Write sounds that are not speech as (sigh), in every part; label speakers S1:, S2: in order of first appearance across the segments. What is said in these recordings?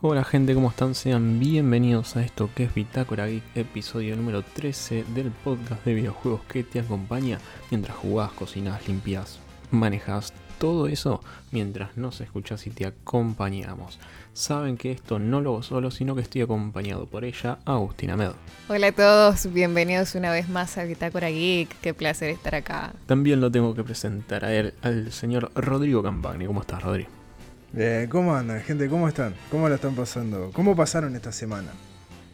S1: Hola gente, ¿cómo están? Sean bienvenidos a esto que es Bitácora Geek, episodio número 13 del podcast de videojuegos que te acompaña mientras jugás, cocinas, limpias, manejas, todo eso mientras nos escuchas y te acompañamos. Saben que esto no lo hago solo, sino que estoy acompañado por ella, Agustina Med.
S2: Hola a todos, bienvenidos una vez más a Bitácora Geek, qué placer estar acá.
S1: También lo tengo que presentar a él, al señor Rodrigo Campagni. ¿Cómo estás, Rodrigo?
S3: Bien, ¿cómo andan, gente? ¿Cómo están? ¿Cómo la están pasando? ¿Cómo pasaron esta semana?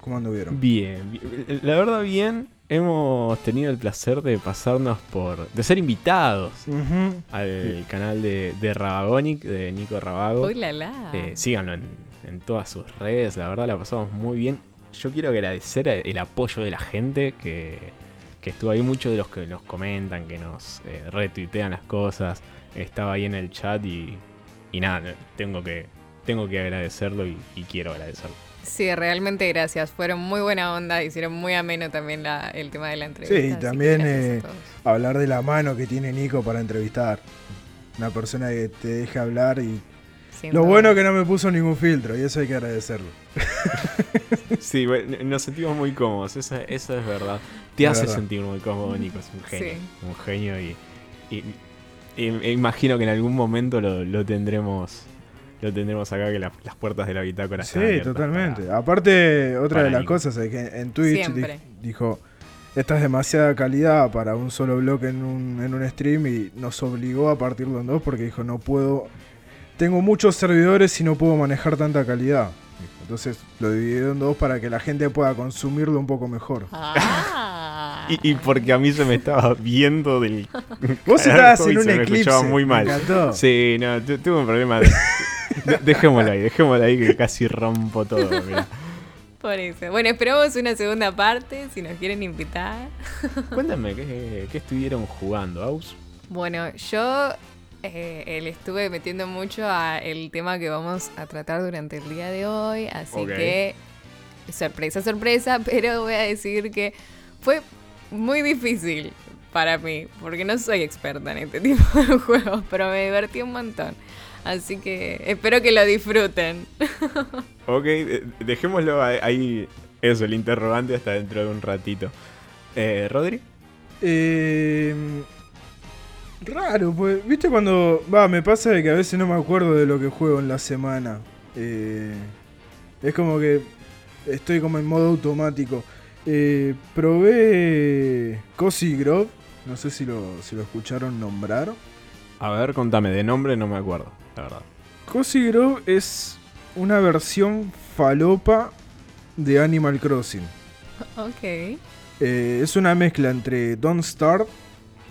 S3: ¿Cómo anduvieron?
S1: Bien, bien. la verdad bien. Hemos tenido el placer de pasarnos por. de ser invitados al canal de, de Rabagonic, de Nico Rabago.
S2: Uy, la la.
S1: Eh, síganlo en, en todas sus redes, la verdad la pasamos muy bien. Yo quiero agradecer el apoyo de la gente que, que estuvo ahí, muchos de los que nos comentan, que nos eh, retuitean las cosas. Estaba ahí en el chat y, y nada, tengo que, tengo que agradecerlo y, y quiero agradecerlo.
S2: Sí, realmente gracias, fueron muy buena onda, hicieron muy ameno también la- el tema de la entrevista.
S3: Sí, y también eh, hablar de la mano que tiene Nico para entrevistar. Una persona que te deja hablar y...
S2: Sin
S3: Lo
S2: duda.
S3: bueno es que no me puso ningún filtro y eso hay que agradecerlo. (laughs)
S1: Sí, bueno, nos sentimos muy cómodos, eso, eso es verdad. Te
S3: Es
S1: hace
S3: verdad.
S1: sentir muy cómodo, Nico, es un genio.
S2: Sí.
S1: Un genio y, imagino que en algún momento lo, lo tendremos lo tendremos acá, que la- las puertas de la bitácora
S3: Sí, totalmente.
S1: para-
S3: Aparte, otra de las
S1: Nico.
S3: cosas es que en Twitch di- dijo, esta es demasiada calidad para un solo bloque en un, en un stream y nos obligó a partirlo en dos porque dijo, no puedo, tengo muchos servidores y no puedo manejar tanta calidad. Entonces lo dividió en dos para que la gente pueda consumirlo un poco mejor.
S2: Ah.
S1: Y, y porque a mí se me estaba viendo del... (laughs)
S3: Vos estabas
S1: y
S3: en un
S1: se me escuchaba muy mal.
S3: Me encantó.
S1: Sí, no, tu- tuve un problema. de- de- dejémoslo ahí, dejémoslo ahí que casi rompo todo.
S2: Por eso. Bueno, esperamos una segunda parte, si nos quieren invitar.
S1: Cuéntame, ¿qué, qué estuvieron jugando, Aus?
S2: Bueno, yo eh, le estuve metiendo mucho a el tema que vamos a tratar durante el día de hoy, así que sorpresa, sorpresa, (laughs) pero voy a decir que fue muy difícil para mí, porque no soy experta en este (laughs) tipo de juegos, pero me divertí un montón. Así que espero que lo disfruten. (laughs)
S1: Ok, de- dejémoslo ahí- ahí, eso, el interrogante hasta dentro de un ratito. Eh, ¿Rodri?
S3: Eh, raro, pues, viste cuando... Va, me pasa de que a veces no me acuerdo de lo que juego en la semana. Eh, es como que estoy como en modo automático. Eh, probé Cozy Grove, no sé si lo, si lo escucharon nombrar.
S1: A ver, contame, de nombre no me acuerdo, la verdad.
S3: Cozy Grove es una versión falopa de Animal Crossing. (laughs)
S2: ok.
S3: Eh, es una mezcla entre Don't Starve,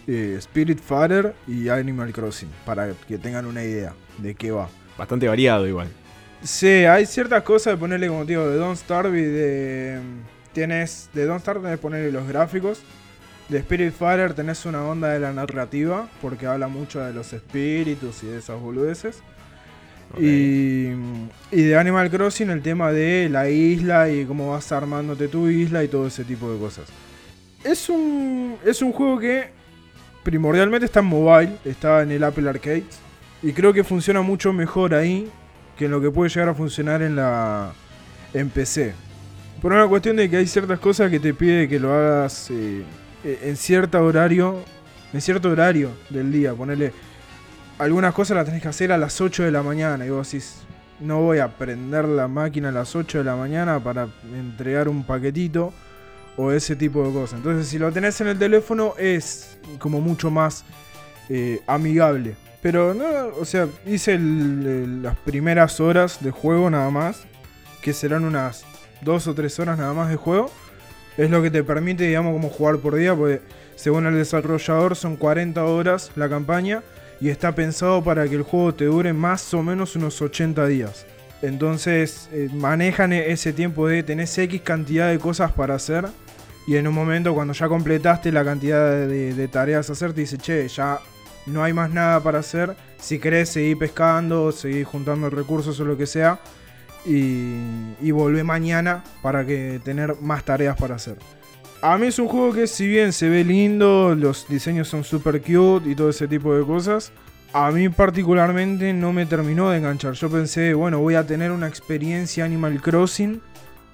S3: eh, Spirit Fighter y Animal Crossing, para que tengan una idea de qué va.
S1: Bastante variado igual.
S3: Sí, hay ciertas cosas de ponerle como te digo de Don't Starve y de. Tienes. De Don't Starve tenés que ponerle los gráficos. De Spirit Fighter tenés una onda de la narrativa, porque habla mucho de los espíritus y de esas boludeces. Y, y de Animal Crossing el tema de la isla y cómo vas armándote tu isla y todo ese tipo de cosas. Es un, es un juego que primordialmente está en mobile, está en el Apple Arcade. Y creo que funciona mucho mejor ahí que en lo que puede llegar a funcionar en la en PC. Por una cuestión de que hay ciertas cosas que te pide que lo hagas eh, eh, en cierto horario, en cierto horario del día. Ponerle algunas cosas las tenés que hacer a las 8 de la mañana y vos decís, no voy a prender la máquina a las 8 de la mañana para entregar un paquetito o ese tipo de cosas. Entonces si lo tenés en el teléfono es como mucho más eh, amigable. Pero no, o sea, hice las primeras horas de juego nada más, que serán unas 2 o 3 horas nada más de juego. Es lo que te permite, digamos, como jugar por día, porque según el desarrollador son 40 horas la campaña y está pensado para que el juego te dure más o menos unos 80 días. Entonces eh, manejan e- ese tiempo de tenés X cantidad de cosas para hacer y en un momento cuando ya completaste la cantidad de, de tareas a hacer te dice, che, ya no hay más nada para hacer. Si querés seguir pescando, seguir juntando recursos o lo que sea y, y volvé mañana para que tener más tareas para hacer. A mí es un juego que si bien se ve lindo, los diseños son super cute y todo ese tipo de cosas, a mí particularmente no me terminó de enganchar. Yo pensé, bueno, voy a tener una experiencia Animal Crossing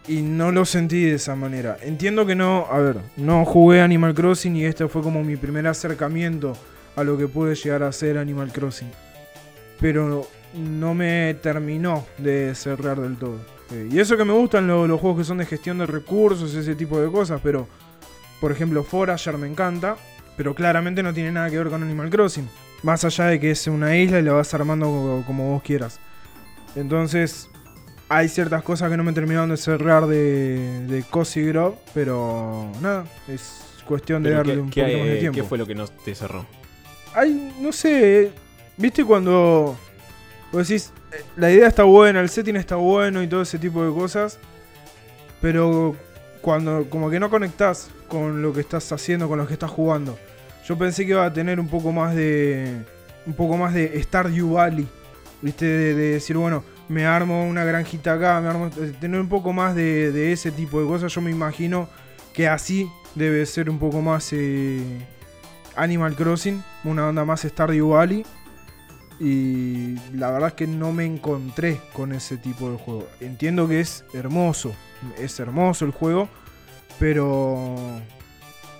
S3: y no lo sentí de esa manera. Entiendo que no, a ver, no jugué Animal Crossing y este fue como mi primer acercamiento a lo que puede llegar a ser Animal Crossing. Pero no me terminó de cerrar del todo. Eh, y eso que me gustan lo- los juegos que son de gestión de recursos, ese tipo de cosas, pero por ejemplo Forager me encanta, pero claramente no tiene nada que ver con Animal Crossing. Más allá de que es una isla y la vas armando como, como vos quieras. Entonces, hay ciertas cosas que no me terminaron de cerrar de, de Cozy Grove, pero nada, es cuestión de darle
S1: ¿qué,
S3: un poquito más de tiempo.
S1: qué fue lo que no te cerró?
S3: Ay, no sé, viste cuando vos decís, eh, la idea está buena, el setting está bueno y todo ese tipo de cosas, pero cuando como que no conectás con lo que estás haciendo, con lo que estás jugando. Yo pensé que iba a tener un poco más de un poco más de Stardew Valley, viste, de, de decir, bueno, me armo una granjita acá, me armo tener un poco más de, de ese tipo de cosas. Yo me imagino que así debe ser un poco más eh, Animal Crossing, una onda más Stardew Valley. Y la verdad es que no me encontré con ese tipo de juego. Entiendo que es hermoso, es hermoso el juego, pero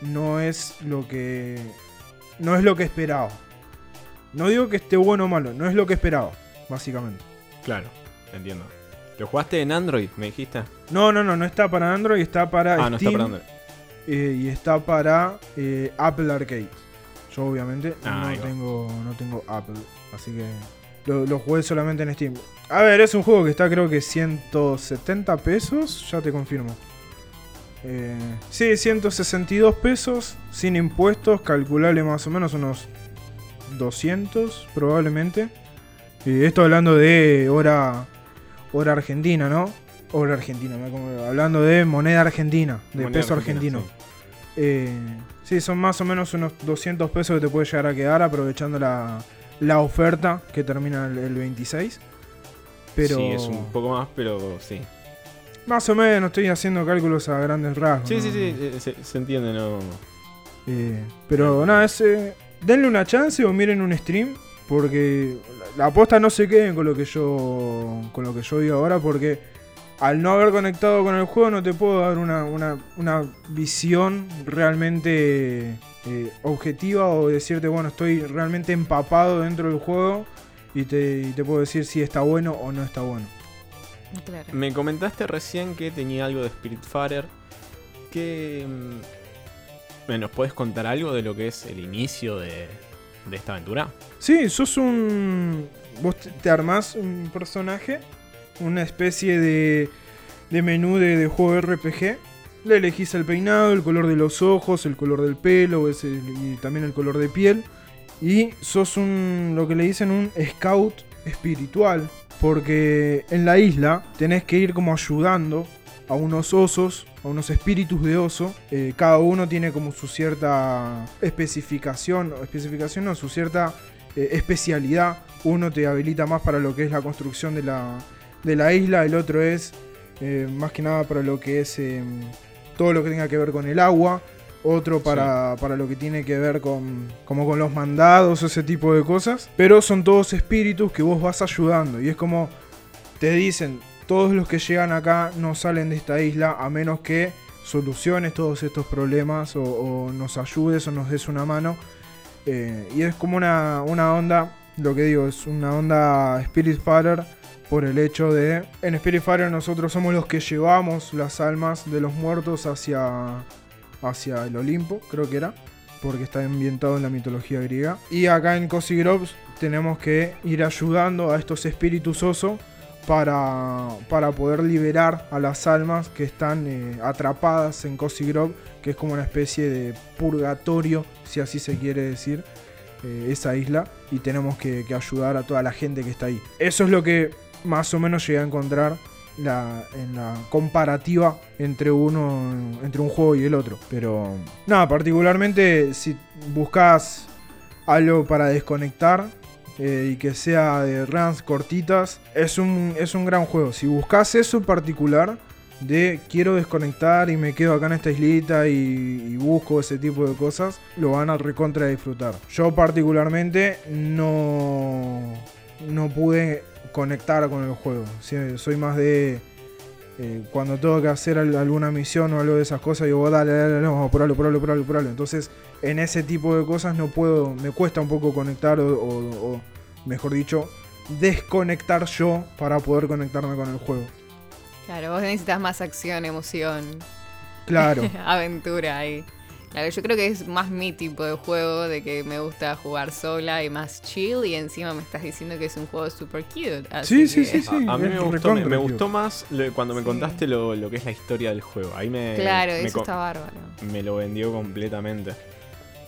S3: no es lo que no es lo que esperaba. No digo que esté bueno o malo, no es lo que esperaba, básicamente.
S1: Claro, entiendo. ¿Lo jugaste en Android, me dijiste?
S3: No, no, no, no está para Android, está para
S1: Ah, no está para Android.
S3: eh, y está para eh, Apple Arcade. Yo obviamente
S1: Ah,
S3: no tengo, no tengo Apple, así que lo, lo jugué solamente en Steam. A ver, es un juego que está creo que 170 pesos, ya te confirmo. Eh, sí, 162 pesos, sin impuestos, calculable más o menos unos 200 probablemente. Y esto hablando de hora, hora argentina, ¿no? Hora argentina, hablando de moneda argentina, de
S1: Moneda
S3: peso
S1: argentina,
S3: argentino. Eh, sí, son más o menos unos 200 pesos que te puede llegar a quedar aprovechando la, la oferta que termina el, el 26. Pero
S1: Sí, es un poco más, pero sí.
S3: más o menos estoy haciendo cálculos a grandes rasgos.
S1: Sí,
S3: ¿no?
S1: sí, sí, eh, se, se entiende, ¿no?
S3: Eh, pero nada, es, eh, denle una chance o miren un stream. Porque la, la aposta no se queden con lo que yo. con lo que yo digo ahora. Porque al no haber conectado con el juego no te puedo dar una, una, una visión realmente eh, objetiva. O decirte, bueno, estoy realmente empapado dentro del juego. Y te, y te puedo decir si está bueno o no está bueno.
S2: Claro.
S1: Me comentaste recién que tenía algo de Spiritfarer. Que. mm, ¿Nos puedes contar algo de lo que es el inicio de, de esta aventura?
S3: Sí, sos un. Vos te- te armás un personaje, una especie de, de menú de, de juego RPG. Le elegís el peinado, el color de los ojos, el color del pelo y también el color de piel. Y sos un. lo que le dicen un scout espiritual. Porque en la isla tenés que ir como ayudando a unos osos, a unos espíritus de oso. Eh, cada uno tiene como su cierta especificación, especificación no, su cierta eh, especialidad. Uno te habilita más para lo que es la construcción de la, de la isla, el otro es eh, más que nada para lo que es eh, todo lo que tenga que ver con el agua. Otro para, para lo que tiene que ver con, como con los mandados, ese tipo de cosas. Pero son todos espíritus que vos vas ayudando. Y es como te dicen, todos los que llegan acá no salen de esta isla a menos que soluciones todos estos problemas o, o nos ayudes o nos des una mano. Eh, y es como una, una onda, lo que digo, es una onda Spiritfarer por el hecho de... En Spiritfarer nosotros somos los que llevamos las almas de los muertos hacia, hacia el Olimpo, creo que era. Porque está ambientado en la mitología griega. Y acá en Cozy Groves tenemos que ir ayudando a estos espíritus oso para, para poder liberar a las almas que están eh, atrapadas en Cozy Grove, que es como una especie de purgatorio, si así se quiere decir, eh, esa isla, y tenemos que ayudar a toda la gente que está ahí. Eso es lo que más o menos llegué a encontrar la- en la comparativa entre uno entre un juego y el otro. Pero nada, particularmente si buscas algo para desconectar, eh, y que sea de runs cortitas, es un, es un gran juego. Si buscas eso en particular, de quiero desconectar y me quedo acá en esta islita y, busco ese tipo de cosas, lo van a recontra disfrutar. Yo particularmente no, no pude conectar con el juego. Sí, Soy más de eh, cuando tengo que hacer al- alguna misión o algo de esas cosas, digo, dale, dale, no, apuralo, apuralo, apuralo, apuralo. Entonces, en ese tipo de cosas no puedo, me cuesta un poco conectar o, o- o, mejor dicho, desconectar yo para poder conectarme con el juego.
S2: Claro, vos necesitas más acción, emoción,
S3: Claro. (laughs)
S2: aventura ahí. Claro, yo creo que es más mi tipo de juego, de que me gusta jugar sola y más chill, y encima me estás diciendo que es un juego super cute.
S3: Sí,
S2: así
S3: sí,
S2: que-
S3: sí, sí.
S1: a, a mí me gustó, me, gustó más lo- cuando me
S2: Sí.
S1: contaste lo, lo que es la historia del juego. Ahí me,
S2: Claro,
S1: me,
S2: eso está bárbaro.
S1: me lo vendió completamente.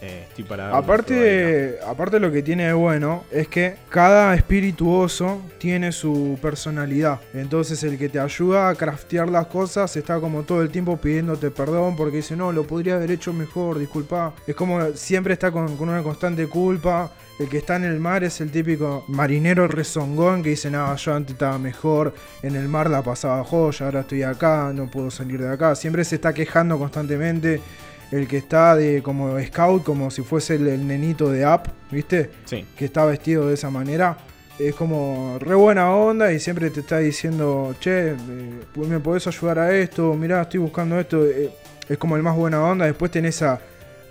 S1: Eh, estoy para
S3: Aparte, aparte lo que tiene de bueno es que cada espirituoso tiene su personalidad. Entonces el que te ayuda a craftear las cosas está como todo el tiempo pidiéndote perdón porque dice, no, lo podría haber hecho mejor, disculpa. Es como siempre está con, con una constante culpa. El que está en el mar es el típico marinero rezongón que dice, no, yo antes estaba mejor, en el mar la pasaba joya, ahora estoy acá, no puedo salir de acá. Siempre se está quejando constantemente el que está de como scout, como si fuese el, el nenito de App, ¿viste?
S1: Sí,
S3: Que está vestido de esa manera. Es como re buena onda y siempre te está diciendo, che, eh, ¿me podés ayudar a esto? Mirá, estoy buscando esto. Eh, es como el más buena onda. Después tenés a...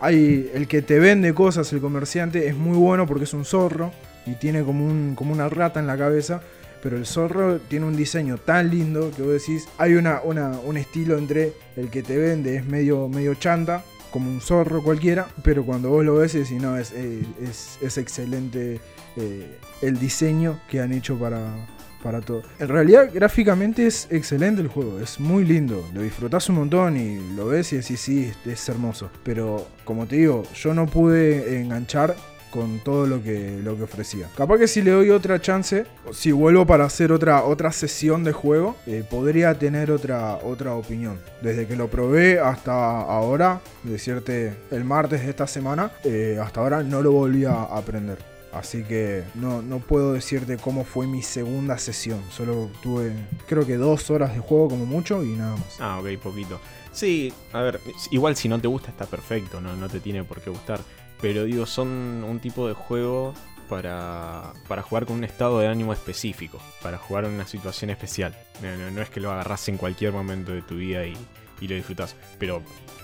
S3: Hay el que te vende cosas, el comerciante, es muy bueno porque es un zorro y tiene como, un, como una rata en la cabeza. Pero el zorro tiene un diseño tan lindo que vos decís, hay una, una- un estilo entre el que te vende, es medio, medio chanta, como un zorro cualquiera, pero cuando vos lo ves decís, no, es, eh, es, es excelente eh, el diseño que han hecho para, para todo. En realidad, gráficamente es excelente el juego, es muy lindo, lo disfrutás un montón y lo ves y decís, sí, es hermoso. Pero, como te digo, yo no pude enganchar con todo lo que, lo que ofrecía. Capaz que si le doy otra chance, si vuelvo para hacer otra, otra sesión de juego, eh, podría tener otra, otra opinión. Desde que lo probé hasta ahora, decirte el martes de esta semana, eh, hasta ahora no lo volví a aprender. Así que no, no puedo decirte cómo fue mi segunda sesión. Solo tuve creo que dos horas de juego como mucho y nada más.
S1: Ah, ok, poquito. Sí, a ver, igual si no te gusta está perfecto, no, no te tiene por qué gustar. Pero digo, son un tipo de juego para, para jugar con un estado de ánimo específico, para jugar en una situación especial. No, no- no es que lo agarras en cualquier momento de tu vida y, y lo disfrutas. Pero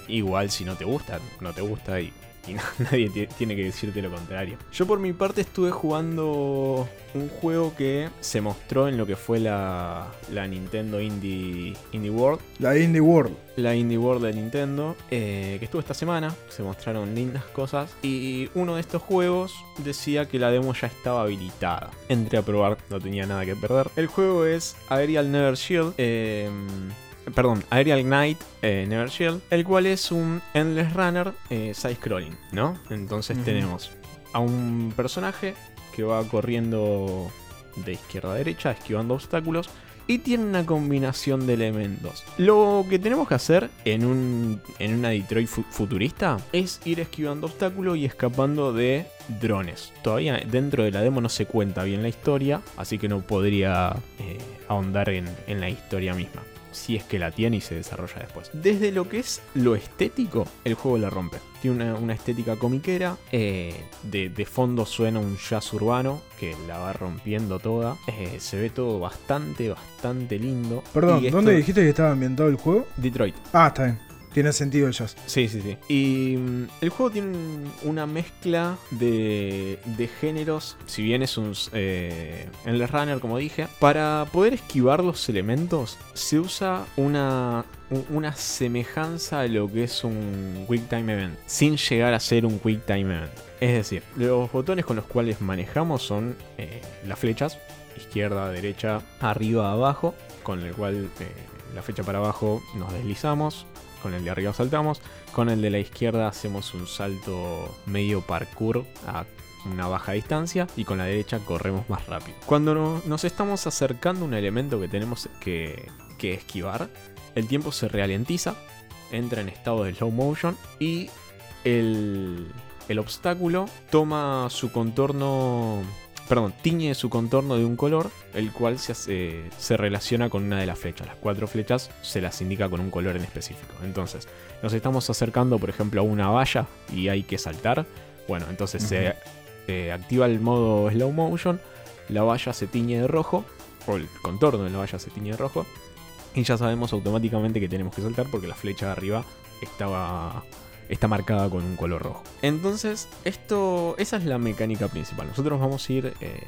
S1: igual si no te gusta, no te gusta y, y no- (laughs) nadie ti- tiene que decirte lo contrario. Yo por mi parte estuve jugando un juego que se mostró en lo que fue la, la Nintendo Indie, Indie World
S3: La Indie World.
S1: la Indie World de Nintendo, eh, que estuvo esta semana, se mostraron lindas cosas y uno de estos juegos decía que la demo ya estaba habilitada. Entré a probar, no tenía nada que perder. El juego es Aerial Never Shield, eh, perdón, Aerial Knight eh, Never Shield, el cual es un Endless Runner eh, side-scrolling, ¿no? Entonces tenemos a un personaje que va corriendo de izquierda a derecha, esquivando obstáculos y tiene una combinación de elementos. Lo que tenemos que hacer en, un, en una Detroit fu- futurista es ir esquivando obstáculos y escapando de drones. Todavía dentro de la demo no se cuenta bien la historia, así que no podría eh, ahondar en, en la historia misma. Si es que la tiene y se desarrolla después. Desde lo que es lo estético, el juego la rompe. Tiene una, una estética comiquera. eh, de, de fondo suena un jazz urbano que la va rompiendo toda. eh, se ve todo bastante, bastante lindo.
S3: Perdón,
S1: esto-
S3: ¿dónde dijiste que estaba ambientado el juego?
S1: Detroit.
S3: Ah, está bien. Tiene sentido el jazz.
S1: Sí, sí, sí. Y mm, el juego tiene un- una mezcla de, géneros, si bien es un eh, Endless Runner, como dije, para poder esquivar los elementos se usa una, un- una semejanza a lo que es un Quick Time Event, sin llegar a ser un Quick Time Event. Es decir, los botones con los cuales manejamos son eh, las flechas, izquierda, derecha, arriba, abajo, con el cual eh, la flecha para abajo nos deslizamos, con el de arriba saltamos, con el de la izquierda hacemos un salto medio parkour a una baja distancia y con la derecha corremos más rápido. Cuando no- nos estamos acercando a un elemento que tenemos que, esquivar, el tiempo se ralentiza, entra en estado de slow motion y el obstáculo toma su contorno perdón, tiñe su contorno de un color, el cual se, hace- se relaciona con una de las flechas. Las cuatro flechas se las indica con un color en específico. Entonces, nos estamos acercando, por ejemplo, a una valla y hay que saltar. Bueno, entonces se eh, activa el modo slow motion, la valla se tiñe de rojo, o el contorno de la valla se tiñe de rojo, y ya sabemos automáticamente que tenemos que saltar porque la flecha de arriba estaba está marcada con un color rojo. Entonces, esto esa es la mecánica principal. Nosotros vamos a ir eh,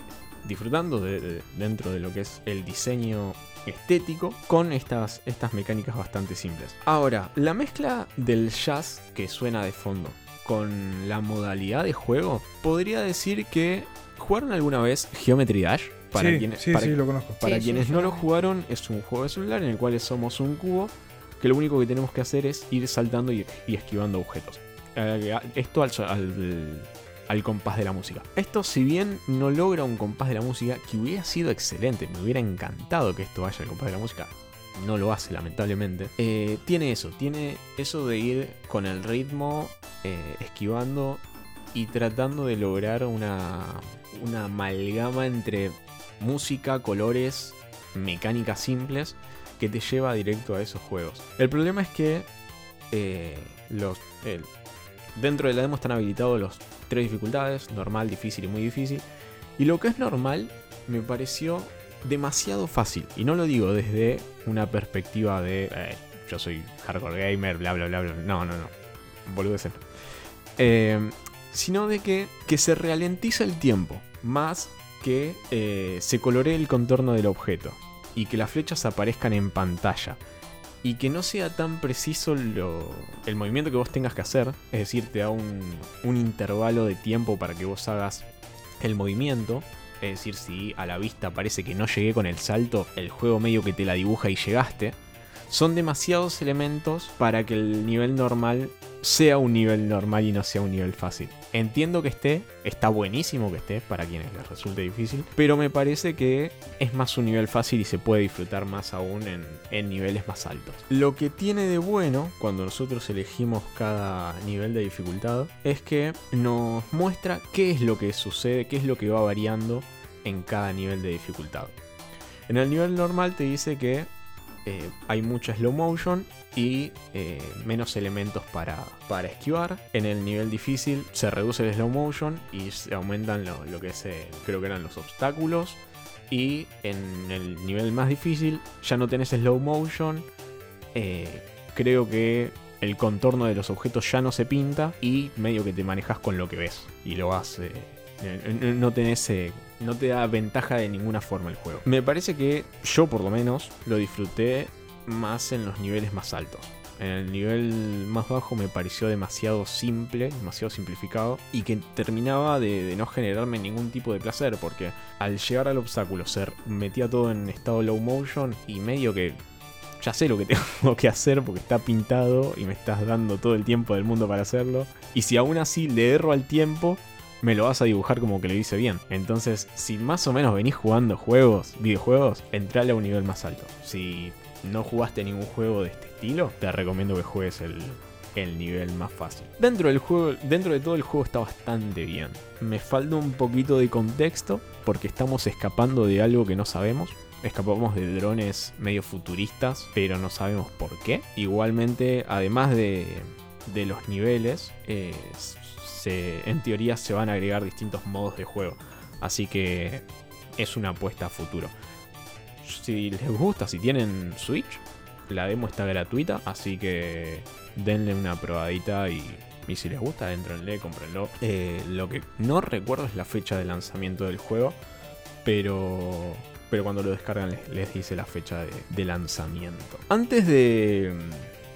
S1: disfrutando de- de- dentro de lo que es el diseño estético con estas, estas mecánicas bastante simples. Ahora, la mezcla del jazz que suena de fondo con la modalidad de juego, podría decir que jugaron alguna vez Geometry Dash. Para
S3: sí,
S1: quienes,
S3: sí,
S1: para-
S3: sí, lo conozco.
S1: para quienes no lo jugaron, es un juego de celular en el cual somos un cubo que lo único que tenemos que hacer es ir saltando y, esquivando objetos. Eh, esto al, al- compás de la música. Esto, si bien no logra un compás de la música, que hubiera sido excelente, me hubiera encantado que esto vaya al compás de la música. No lo hace, lamentablemente. Eh, tiene eso, tiene eso de ir con el ritmo, eh, esquivando y tratando de lograr una amalgama entre música, colores, mecánicas simples que te lleva directo a esos juegos. El problema es que eh, los, dentro de la demo están habilitados los tres dificultades, normal, difícil y muy difícil. Y lo que es normal me pareció demasiado fácil. Y no lo digo desde una perspectiva de eh, yo soy hardcore gamer, bla bla bla bla. No, no, no. Boludeces no. Eh, sino de que, que se ralentiza el tiempo. Más que eh, se coloree el contorno del objeto. Y que las flechas aparezcan en pantalla. Y que no sea tan preciso lo- el movimiento que vos tengas que hacer. Es decir, te da un, un intervalo de tiempo para que vos hagas el movimiento. Es decir, si a la vista parece que no llegué con el salto, el juego medio que te la dibuja y llegaste. Son demasiados elementos para que el nivel normal sea un nivel normal y no sea un nivel fácil. Entiendo que esté, está buenísimo que esté para quienes les resulte difícil, pero me parece que es más un nivel fácil y se puede disfrutar más aún en, niveles más altos. Lo que tiene de bueno cuando nosotros elegimos cada nivel de dificultad es que nos muestra qué es lo que sucede, qué es lo que va variando en cada nivel de dificultad. En el nivel normal te dice que eh, hay mucha slow motion y eh, menos elementos para, para esquivar. En el nivel difícil se reduce el slow motion y se aumentan lo, que es, creo que eran los obstáculos. Y en el nivel más difícil ya no tenés slow motion. eh, creo que el contorno de los objetos ya no se pinta y medio que te manejas con lo que ves. Y lo vas... eh, no tenés... no te da ventaja de ninguna forma el juego. Me parece que yo por lo menos lo disfruté más en los niveles más altos. En el nivel más bajo me pareció demasiado simple, demasiado simplificado y que terminaba de, no generarme ningún tipo de placer porque al llegar al obstáculo se metía todo en estado low motion y medio que ya sé lo que (laughs) tengo que hacer porque está pintado y me estás dando todo el tiempo del mundo para hacerlo. Y si aún así le erro al tiempo, me lo vas a dibujar como que lo hice bien. Entonces, si más o menos venís jugando juegos, videojuegos, entrale a un nivel más alto. Si no jugaste ningún juego de este estilo, te recomiendo que juegues el, el nivel más fácil. Dentro del juego, dentro de todo el juego está bastante bien. Me falta un poquito de contexto porque estamos escapando de algo que no sabemos. Escapamos de drones medio futuristas, pero no sabemos por qué. Igualmente, además de, los niveles, eh, en teoría se van a agregar distintos modos de juego. Así que es una apuesta a futuro. Si les gusta, si tienen Switch, la demo está gratuita, así que denle una probadita y, y si les gusta, entrenle, cómprenlo. Eh, lo que no recuerdo es la fecha de lanzamiento del juego, pero, pero cuando lo descargan les, dice la fecha de, de lanzamiento. Antes de,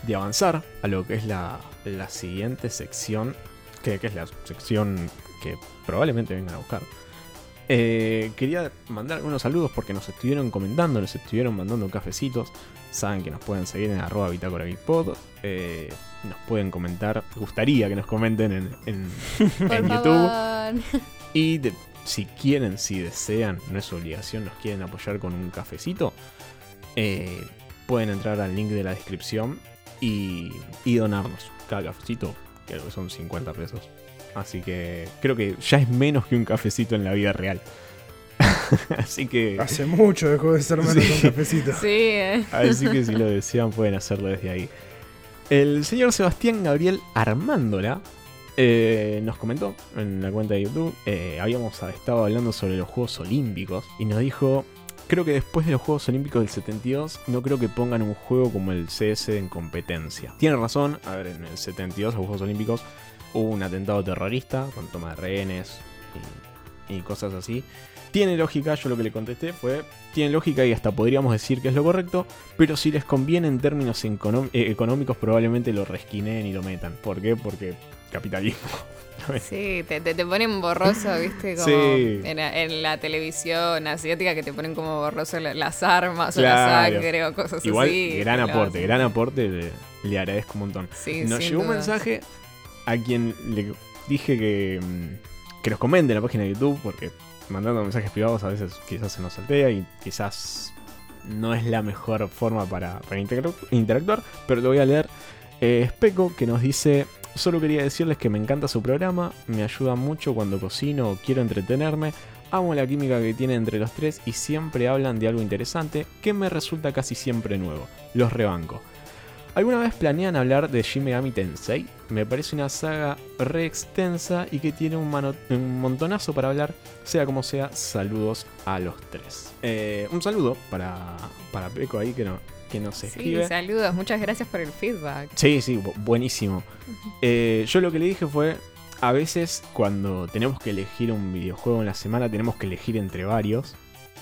S1: de avanzar a lo que es la, la siguiente sección, que, que es la sección que probablemente vengan a buscar. Eh, quería mandar algunos saludos porque nos estuvieron comentando, nos estuvieron mandando cafecitos. Saben que nos pueden seguir en arroba bitácora. Eh, nos pueden comentar, gustaría que nos comenten en, en- (laughs)
S2: Por
S1: en YouTube. Y de- si quieren, si desean, no es obligación, nos quieren apoyar con un cafecito, eh, pueden entrar al link de la descripción y, y donarnos cada cafecito, que son 50 pesos. Así que creo que ya es menos que un cafecito en la vida real. (laughs) así que.
S3: Hace mucho dejó de ser menos
S1: Sí.
S3: con cafecito.
S2: Sí, eh.
S1: Así que si lo desean pueden hacerlo desde ahí. El señor Sebastián Gabriel Armándola eh, nos comentó en la cuenta de YouTube, eh, habíamos estado hablando sobre los Juegos Olímpicos y nos dijo, creo que después de los Juegos Olímpicos del 72 no creo que pongan un juego como el CS en competencia. Tiene razón, a ver, en el 72 los Juegos Olímpicos hubo un atentado terrorista con toma de rehenes y, y cosas así. Tiene lógica, yo lo que le contesté fue, tiene lógica y hasta podríamos decir que es lo correcto, pero si les conviene en términos eh, económicos probablemente lo resquineen y lo metan. ¿Por qué? Porque capitalismo. (laughs)
S2: Sí, te, te, te ponen borroso, viste, como
S1: Sí.
S2: en, la- en la televisión asiática que te ponen como borroso la- las armas o la sangre o cosas
S1: Igual,
S2: así.
S1: gran
S2: que lo
S1: aporte, gran aporte, le, le agradezco un montón.
S2: Sí,
S1: Nos llegó un mensaje a quien le dije que, mm, que nos comente en la página de YouTube, porque mandando mensajes privados a veces quizás se nos saltea y quizás no es la mejor forma para, para interactu- interactuar, pero lo voy a leer. Eh, Speco que nos dice, solo quería decirles que me encanta su programa, me ayuda mucho cuando cocino o quiero entretenerme, amo la química que tiene entre los tres y siempre hablan de algo interesante que me resulta casi siempre nuevo. Los rebanco. ¿Alguna vez planean hablar de Shin Megami Tensei? Me parece una saga re extensa y que tiene un, mano- un montonazo para hablar. Sea como sea, saludos a los tres. Eh, un saludo para, para Peco ahí que, no, que nos
S2: Sí,
S1: escribe.
S2: saludos, muchas gracias por el feedback.
S1: Sí, sí, bu- buenísimo. (laughs) Eh, yo lo que le dije fue, a veces cuando tenemos que elegir un videojuego en la semana, tenemos que elegir entre varios.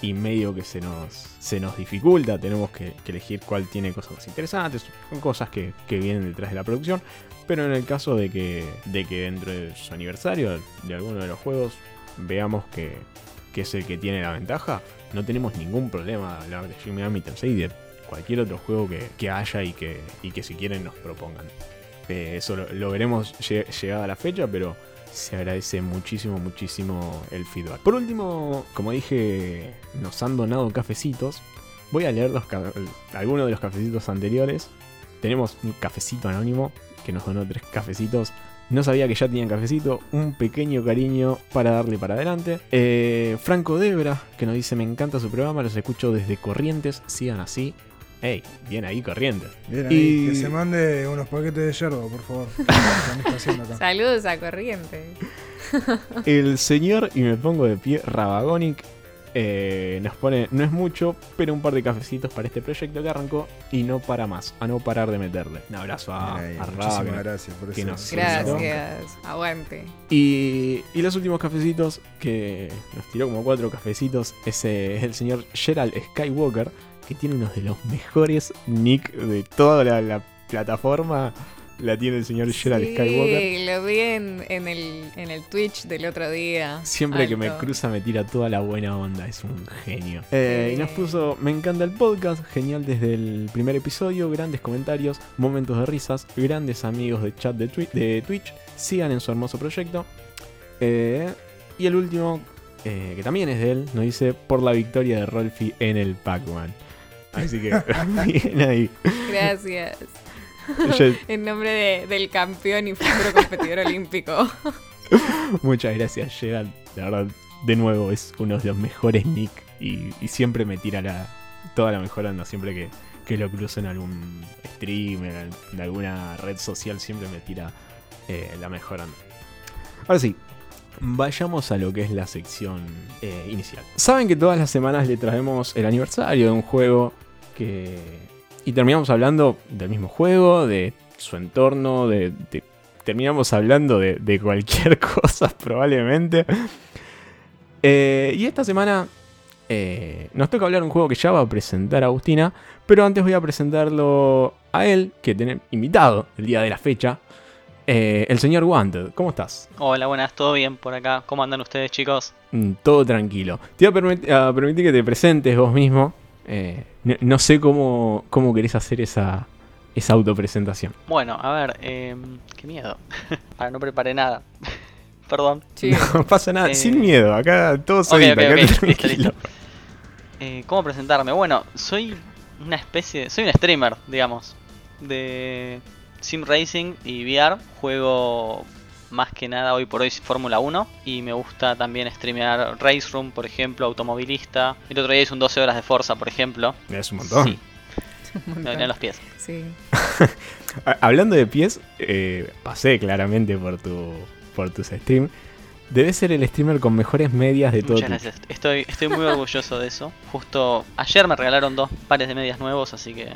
S1: Y medio que se nos, se nos dificulta, tenemos que, elegir cuál tiene cosas más interesantes, cosas que, que vienen detrás de la producción. Pero en el caso de que, de que dentro de su aniversario de alguno de los juegos veamos que, que es el que tiene la ventaja, no tenemos ningún problema de hablar de Shin Megami Tensei cualquier otro juego que, que haya y que, y que si quieren nos propongan. Eh, eso lo, veremos lle- llegada la fecha, pero se agradece muchísimo, muchísimo el feedback. Por último, como dije, nos han donado cafecitos. Voy a leer algunos de los cafecitos anteriores. Tenemos un cafecito anónimo que nos donó tres cafecitos. No sabía que ya tenían cafecito. Un pequeño cariño para darle para adelante. Eh, Franco Debra, que nos dice: Me encanta su programa, los escucho desde Corrientes. Sigan así. Hey, bien ahí, Corrientes.
S3: Bien ahí,
S1: Y-
S3: que se mande unos paquetes de yerba, por favor. (laughs) Acá.
S2: Saludos a Corriente. (laughs)
S1: El señor, y me pongo de pie, Rabagonic, eh, nos pone, no es mucho, pero un par de cafecitos para este proyecto que arrancó y no para más, a no parar de meterle. Un abrazo a,
S3: ahí,
S1: a
S3: gracias por
S1: que
S3: eso.
S1: nos-
S2: Gracias. Aguante.
S1: Y, y los últimos cafecitos, que nos tiró como cuatro cafecitos, ese es el señor Gerald Skywalker, que tiene uno de los mejores nick de toda la, la plataforma. La tiene el señor Gerald
S2: sí,
S1: Skywalker.
S2: lo vi en, en el, en el Twitch del otro día.
S1: Siempre que me cruza me tira toda la buena onda, es un genio. Eh, y nos
S2: Sí.
S1: puso, me encanta el podcast, genial desde el primer episodio, grandes comentarios, momentos de risas, grandes amigos de chat de, Twi- de Twitch, sigan en su hermoso proyecto. Eh, y el último, eh, que también es de él, nos dice, por la victoria de Rolfi en el Pac-Man. Así que, (laughs) bien ahí.
S2: Gracias.
S1: Yo- (laughs)
S2: En nombre de- del campeón y futuro competidor olímpico. (laughs)
S1: Muchas gracias, Gerald. La verdad, de nuevo, es uno de los mejores nick y, y siempre me tira la, toda la mejor onda. Siempre que, que lo cruzo en algún stream, en, al- en alguna red social, siempre me tira eh, la mejor onda. Ahora sí, vayamos a lo que es la sección eh, inicial. Saben que todas las semanas le traemos el aniversario de un juego que... Y terminamos hablando del mismo juego, de su entorno, de, terminamos hablando de, cualquier (laughs) cosa probablemente. Eh, y esta semana eh, nos toca hablar un juego que ya va a presentar Agustina, pero antes voy a presentarlo a él, que tiene invitado el día de la fecha, eh, el señor Wanted. ¿Cómo estás?
S4: Hola, buenas, ¿todo bien por acá? ¿Cómo andan ustedes, chicos?
S1: Mm, todo tranquilo. Te voy a, permit- a permitir que te presentes vos mismo. Eh, no, no sé cómo, cómo querés hacer esa, esa autopresentación.
S4: Bueno, a ver, eh, qué miedo. (laughs) Ahora no preparé nada. (laughs) Perdón.
S2: Sí.
S1: No pasa nada,
S4: Eh,
S1: sin miedo. Acá todo se
S4: Ok,
S1: edita,
S4: ok,
S1: quédate
S4: ok, listo,
S1: tranquilo.
S4: listo. Eh, ¿Cómo presentarme? Bueno, soy una especie, soy un streamer, digamos, de Sim Racing y VR. Juego más que nada hoy por hoy Fórmula 1 y me gusta también streamear Race Room, por ejemplo, automovilista. El otro día hice un 12 horas de Forza, por ejemplo.
S1: Es un montón.
S4: Sí, (laughs) me los pies.
S2: Sí. (laughs)
S1: Ha- Hablando de pies, eh, pasé claramente por tu por tus streams. Debes ser el streamer con mejores medias de todo
S4: Muchas gracias. Estoy, estoy muy orgulloso de eso. Justo ayer me regalaron dos pares de medias nuevos, así que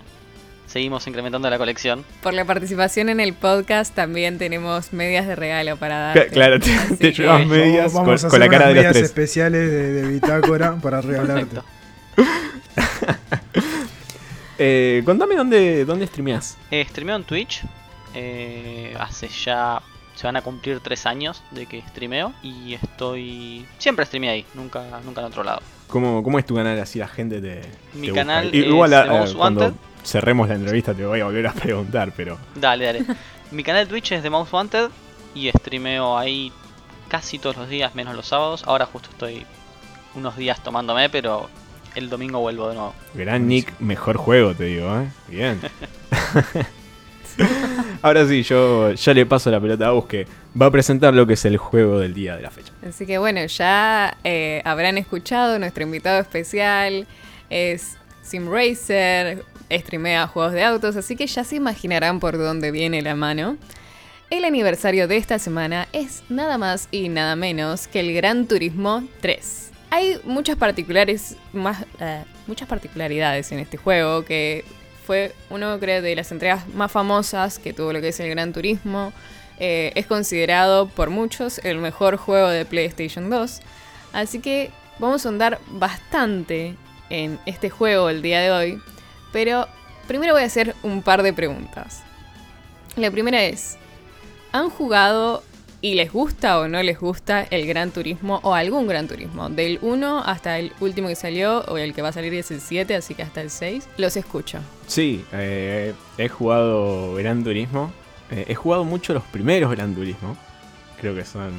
S4: seguimos incrementando la colección.
S2: Por la participación en el podcast también tenemos medias de regalo para darte.
S1: Claro, te,
S2: Así
S1: te
S2: que-
S1: llevas medias con,
S3: vamos a
S1: con la cara de los tres.
S3: especiales de, de bitácora para regalarte. (laughs)
S1: Eh, contame dónde, dónde streameás.
S4: Eh, streameo en Twitch. eh, hace ya. Se van a cumplir tres años de que streameo. Y estoy. Siempre streameé ahí, nunca, nunca en otro lado.
S1: ¿Cómo, ¿Cómo es tu canal? Así la gente te.
S4: Mi
S1: te
S4: canal es
S1: Igual a-
S4: The Most
S1: cuando
S4: Wanted.
S1: Cerremos la entrevista te voy a volver a preguntar, pero.
S4: Dale, dale. Mi canal de Twitch es The Most Wanted. Y streameo ahí casi todos los días, menos los sábados. Ahora justo estoy unos días tomándome, pero el domingo vuelvo de nuevo.
S1: Gran Nick, mejor juego, te digo, ¿eh? Bien. (laughs) Ahora sí, yo ya le paso la pelota a Agus que va a presentar lo que es el juego del día de la fecha.
S2: Así que bueno, ya eh, habrán escuchado nuestro invitado especial. Es Sim Racer, streamea juegos de autos, así que ya se imaginarán por dónde viene la mano. El aniversario de esta semana es nada más y nada menos que el Gran Turismo 3. Hay muchas, particulares, eh, muchas particularidades en este juego que fue uno creo de las entregas más famosas que tuvo lo que es el Gran Turismo. Eh, es considerado por muchos el mejor juego de PlayStation 2. Así que vamos a andar bastante en este juego el día de hoy. Pero primero voy a hacer un par de preguntas. La primera es, ¿han jugado y les gusta o no les gusta el Gran Turismo o algún Gran Turismo? Del 1 hasta el último que salió, o el que va a salir es el 7, así que hasta el 6. Los escucho.
S1: Sí, eh, he jugado Gran Turismo. Eh, he jugado mucho los primeros Gran Turismo. Creo que son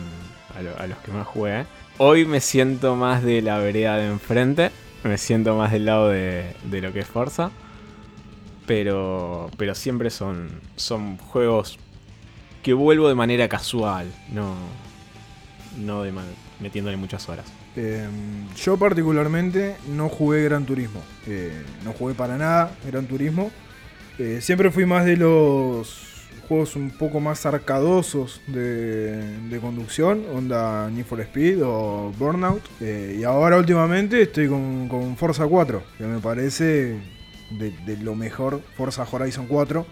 S1: a, lo- a los que más jugué. Hoy me siento más de la vereda de enfrente. Me siento más del lado de lo que es Forza. Pero, pero siempre son, son juegos que vuelvo de manera casual. No, no de metiéndole muchas horas.
S3: Eh, yo particularmente no jugué Gran Turismo. Eh, no jugué para nada Gran Turismo. Eh, siempre fui más de los juegos un poco más arcadosos de, de conducción, onda Need for Speed o Burnout. Eh, y ahora últimamente estoy con, con Forza 4, que me parece de, lo mejor Forza Horizon 4.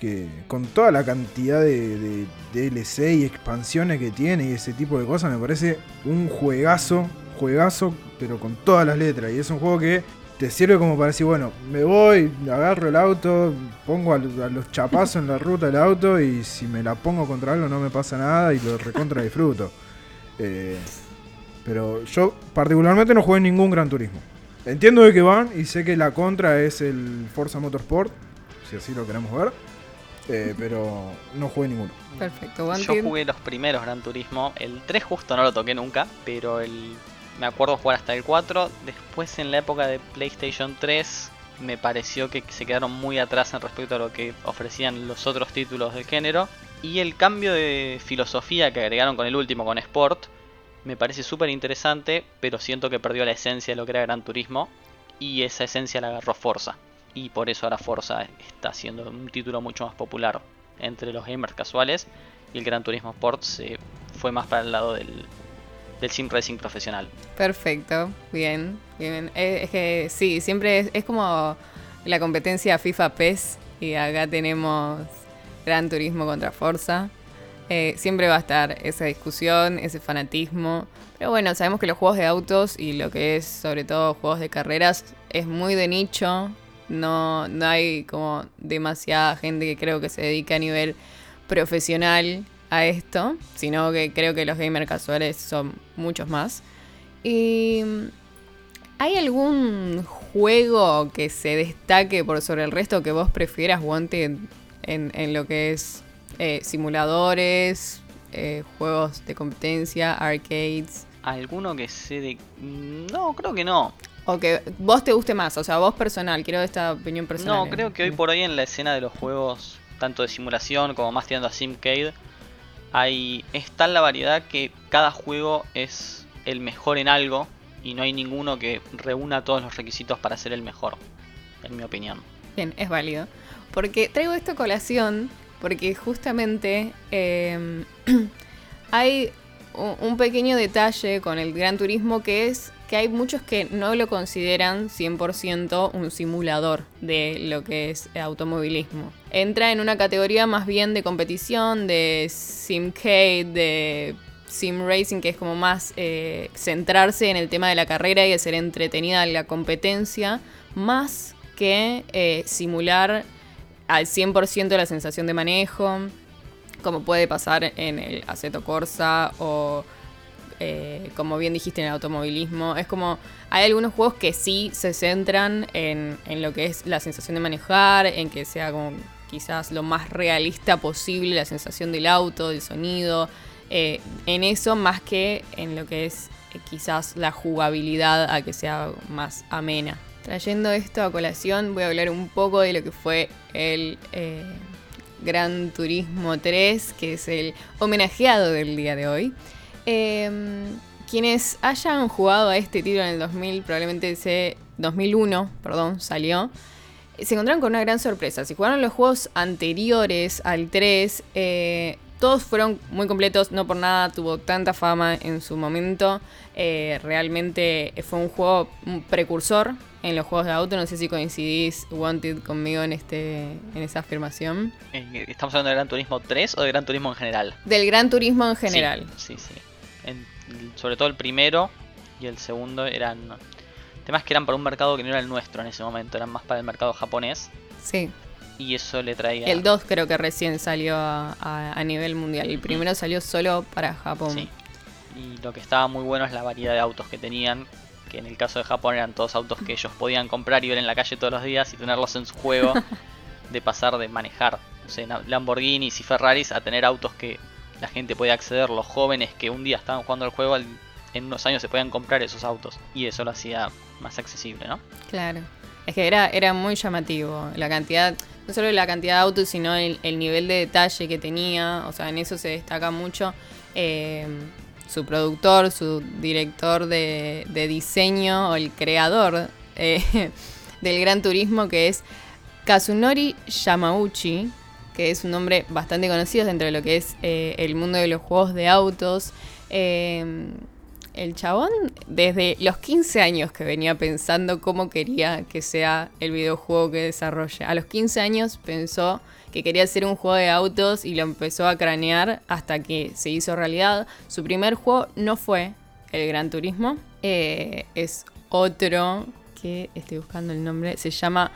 S3: Que con toda la cantidad de, DLC y expansiones que tiene y ese tipo de cosas, me parece un juegazo, juegazo, pero con todas las letras. Y es un juego que te sirve como para decir, bueno, me voy, agarro el auto, pongo a, a los chapazos en la ruta del auto y si me la pongo contra algo no me pasa nada y lo recontra disfruto. Eh, pero yo particularmente no jugué ningún Gran Turismo. Entiendo de qué van y sé que la contra es el Forza Motorsport, si así lo queremos ver. eh, pero no jugué ninguno.
S2: Perfecto,
S4: Yo
S2: Wanted.
S4: jugué los primeros Gran Turismo. El 3 justo no lo toqué nunca, pero el me acuerdo jugar hasta el 4. Después en la época de PlayStation 3 me pareció que se quedaron muy atrás en respecto a lo que ofrecían los otros títulos del género. Y el cambio de filosofía que agregaron con el último, con Sport, me parece súper interesante, pero siento que perdió la esencia de lo que era Gran Turismo. Y esa esencia la agarró Forza. Y por eso ahora Forza está siendo un título mucho más popular entre los gamers casuales. Y el Gran Turismo Sport se fue más para el lado del, del sim racing profesional.
S2: Perfecto, bien, bien. Eh, Es, que sí, siempre es, es como la competencia FIFA PES y acá tenemos Gran Turismo contra Forza. Eh, siempre va a estar esa discusión, ese fanatismo. Pero bueno, sabemos que los juegos de autos y lo que es sobre todo juegos de carreras es muy de nicho. No, no hay como demasiada gente que creo que se dedica a nivel profesional a esto, sino que creo que los gamers casuales son muchos más. ¿Y hay algún juego que se destaque por sobre el resto que vos prefieras, Wanted, en, en lo que es eh, simuladores, eh, juegos de competencia, arcades?
S4: ¿Alguno que sé de.? No, creo que no.
S2: O que vos te guste más, o sea, vos personal, quiero esta opinión personal.
S4: No,
S2: eh.
S4: creo que hoy por hoy en la escena de los juegos, tanto de simulación como más tirando a Simcade, hay es tal la variedad que cada juego es el mejor en algo y no hay ninguno que reúna todos los requisitos para ser el mejor, en mi opinión.
S2: Bien, es válido. Porque traigo esto a colación porque justamente eh, (clears throat) hay un pequeño detalle con el Gran Turismo que es que hay muchos que no lo consideran 100% un simulador de lo que es automovilismo. Entra en una categoría más bien de competición, de simcade, de sim racing, que es como más eh, centrarse en el tema de la carrera y hacer entretenida la competencia, más que eh, simular al 100% la sensación de manejo, como puede pasar en el Aceto Corsa o eh, como bien dijiste en el automovilismo. Es como, hay algunos juegos que sí se centran en, en lo que es la sensación de manejar, en que sea como quizás lo más realista posible la sensación del auto, del sonido, eh, en eso más que en lo que es eh, quizás la jugabilidad a que sea más amena. Trayendo esto a colación, voy a hablar un poco de lo que fue el eh, Gran Turismo 3, que es el homenajeado del día de hoy. Eh, quienes hayan jugado a este título en el 2000, probablemente se 2001, perdón, salió. Se encontraron con una gran sorpresa. Si jugaron los juegos anteriores al 3, eh, todos fueron muy completos, no por nada tuvo tanta fama en su momento. Eh, realmente fue un juego precursor en los juegos de auto. No sé si coincidís, Wanted, conmigo en, este, en esa afirmación.
S4: Eh, ¿Estamos hablando de Gran Turismo 3 o de Gran Turismo en general?
S2: Del Gran Turismo en general.
S4: Sí, sí. sí. En- sobre todo el primero y el segundo eran temas que eran para un mercado que no era el nuestro en ese momento, eran más para el mercado japonés
S2: Sí.
S4: y eso le traía...
S2: El 2 creo que recién salió a, a- a nivel mundial. El primero salió solo para Japón.
S4: Sí. Y lo que estaba muy bueno es la variedad de autos que tenían, que en el caso de Japón eran todos autos que ellos podían comprar y ver en la calle todos los días y tenerlos en su juego, (laughs) de pasar de manejar no sé, Lamborghinis y Ferraris a tener autos que la gente podía acceder, los jóvenes que un día estaban jugando al juego, en unos años se podían comprar esos autos y eso lo hacía más accesible, ¿no?
S2: Claro. Es que era, era muy llamativo. La cantidad, no solo la cantidad de autos, sino el, el nivel de detalle que tenía. O sea, en eso se destaca mucho eh, su productor, su director de, diseño o el creador eh, (laughs) del Gran Turismo, que es Kazunori Yamauchi, que es un nombre bastante conocido dentro de lo que es eh, el mundo de los juegos de autos. Eh, el chabón, desde los 15 años que venía pensando cómo quería que sea el videojuego que desarrolle. A los 15 años pensó que quería hacer un juego de autos y lo empezó a cranear hasta que se hizo realidad. Su primer juego no fue el Gran Turismo, eh, es otro que estoy buscando el nombre, se llama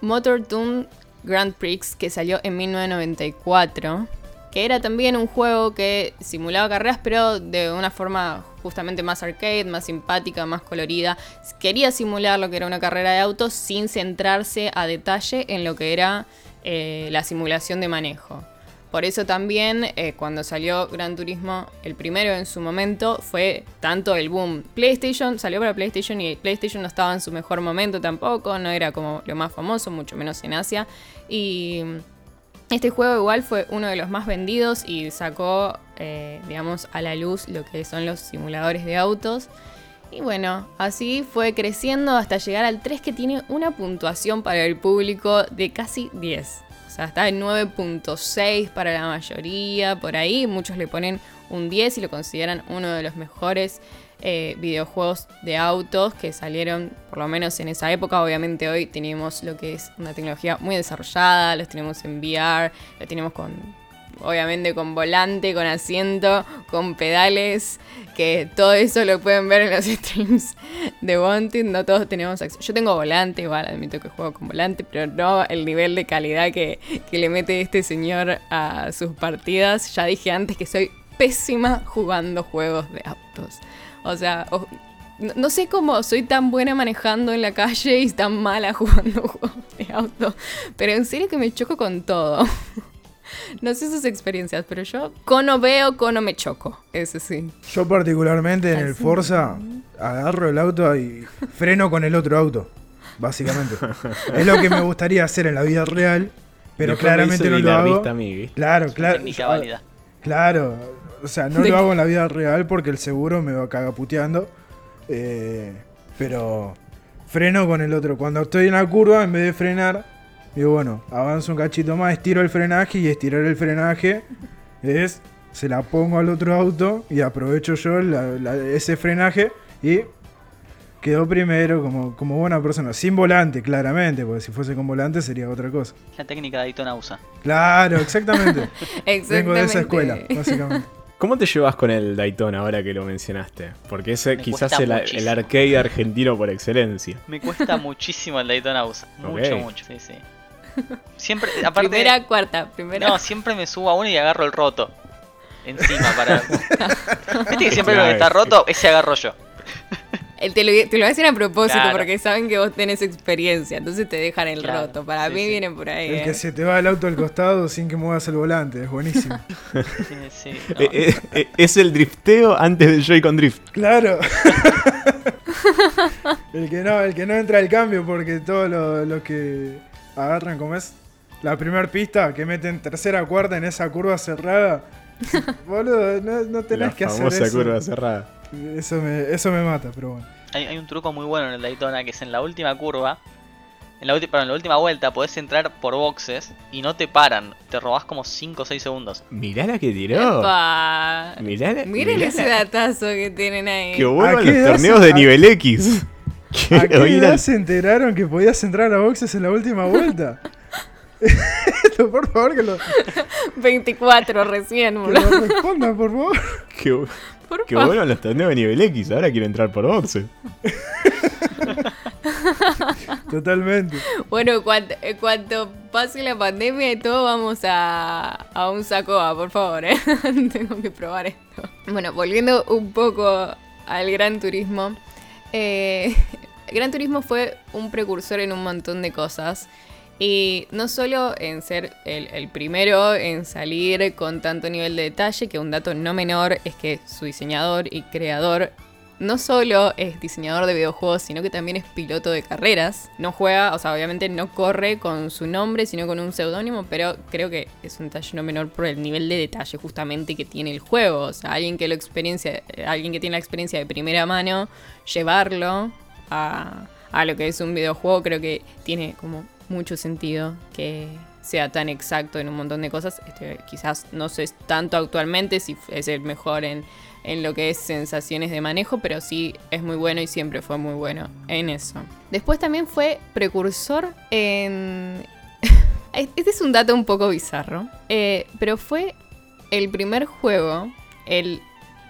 S2: Motor Toon Grand Prix, que salió en 1994 que era también un juego que simulaba carreras, pero de una forma justamente más arcade, más simpática, más colorida. Quería simular lo que era una carrera de autos sin centrarse a detalle en lo que era eh, la simulación de manejo. Por eso también eh, cuando salió Gran Turismo, el primero en su momento, fue tanto el boom. PlayStation salió para PlayStation y PlayStation no estaba en su mejor momento tampoco, no era como lo más famoso, mucho menos en Asia. Y este juego igual fue uno de los más vendidos y sacó, eh, digamos, a la luz lo que son los simuladores de autos. Y bueno, así fue creciendo hasta llegar al 3 que tiene una puntuación para el público de casi 10. O sea, está en 9.6 para la mayoría, por ahí muchos le ponen un 10 y lo consideran uno de los mejores eh, videojuegos de autos que salieron, por lo menos en esa época. Obviamente hoy tenemos lo que es una tecnología muy desarrollada, los tenemos en VR, lo tenemos con, obviamente con volante, con asiento, con pedales, que todo eso lo pueden ver en los (laughs) streams de Wanted. No todos tenemos acceso. Yo tengo volante, igual admito que juego con volante, pero no el nivel de calidad que, que le mete este señor a sus partidas. Ya dije antes que soy pésima jugando juegos de autos. O sea, no sé cómo soy tan buena manejando en la calle y tan mala (laughs) jugando juegos de auto. Pero en serio que me choco con todo. (laughs) No sé sus experiencias, pero yo cono veo, cono me choco. Eso sí.
S3: Yo particularmente en el. Forza agarro el auto y freno con el otro auto, básicamente. (laughs) es lo que me gustaría hacer en la vida real, pero
S1: Después
S3: claramente no lo hago.
S1: guitarrista a mí, ¿viste?
S3: Claro, claro.
S4: Válida.
S3: Claro, o sea, no lo hago en la vida real porque el seguro me va cagaputeando. Eh, pero freno con el otro. Cuando estoy en la curva, en vez de frenar, digo, bueno, avanzo un cachito más, estiro el frenaje y estirar el frenaje es, se la pongo al otro auto y aprovecho yo la- la- ese frenaje y quedó primero como, como buena persona. Sin volante, claramente, porque si fuese con volante sería otra cosa.
S4: La técnica de Daytona USA.
S3: Claro, exactamente.
S2: Exactamente. (laughs)
S3: Vengo de esa escuela, básicamente.
S1: ¿Cómo te llevas con el Daytona ahora que lo mencionaste? Porque ese
S4: Me
S1: quizás el, el arcade argentino por excelencia.
S4: Me cuesta muchísimo el Daytona USA. Mucho, mucho. Sí, sí. Siempre, (laughs) aparte.
S2: Primera, cuarta, primera.
S4: No, siempre me subo a uno y agarro el roto. Encima para. (laughs) Viste que siempre lo que está
S1: es-
S4: roto, ese agarro yo.
S2: El- te, lo, te lo hacen a propósito
S4: Claro.
S2: porque saben que vos tenés experiencia, entonces te dejan el
S4: Claro,
S2: roto. Para
S4: sí,
S2: mí
S4: sí.
S2: viene por ahí.
S3: El
S2: eh.
S3: que se te va el auto al costado sin que muevas el volante, es buenísimo. (laughs)
S4: Sí, sí. no.
S1: Eh, eh, eh, es el drifteo antes del Joy-Con Drift.
S3: Claro. el que no, el que no entra al cambio porque todos los los que agarran como es la primera pista que meten tercera o cuarta en esa curva cerrada. (laughs) Boludo, no, no tenés
S1: la
S3: que hacer
S1: famosa
S3: eso.
S1: curva cerrada.
S3: Eso me, eso me mata, pero bueno.
S4: Hay, hay un truco muy bueno en el Daytona que es en la última curva. En la, ulti- perdón, en la última vuelta podés entrar por boxes y no te paran. Te robás como 5 o 6 segundos.
S1: Mirá la que tiró.
S2: Epa.
S1: Mirá la,
S2: Miren
S1: mirá
S2: ese
S1: la-
S2: datazo que tienen ahí.
S1: Que vuelvan
S3: ¿A
S1: los torneos de nivel X.
S3: ¿A qué edad
S1: al-
S3: se enteraron que podías entrar a boxes en la última vuelta? (laughs) Esto, por favor, que lo,
S2: 24 recién,
S3: que
S2: boludo.
S3: lo respondan, por favor.
S1: que,
S2: Por
S1: que
S2: favor.
S1: vuelvan los torneos de nivel X. Ahora quiero entrar por boxe. (laughs)
S3: Totalmente.
S2: Bueno, cuanto pase la pandemia y todo, vamos a, a un Sacoa, por favor, ¿eh? (laughs) Tengo que probar esto. Bueno, volviendo un poco al Gran Turismo. eh, Gran Turismo fue un precursor en un montón de cosas. Y no solo en ser el, primero en salir con tanto nivel de detalle, que un dato no menor es que su diseñador y creador no solo es diseñador de videojuegos, sino que también es piloto de carreras. No juega, o sea, obviamente no corre con su nombre, sino con un seudónimo, pero creo que es un detalle no menor por el nivel de detalle justamente que tiene el juego. O sea, alguien que lo experiencia, eh, alguien que tiene la experiencia de primera mano, llevarlo a, lo que es un videojuego, creo que tiene como mucho sentido que sea tan exacto en un montón de cosas. Este, quizás no sé tanto actualmente si es el mejor en, en lo que es sensaciones de manejo, pero sí es muy bueno y siempre fue muy bueno en eso. Después también fue precursor en... (laughs) este es un dato un poco bizarro, eh, pero fue el primer juego, el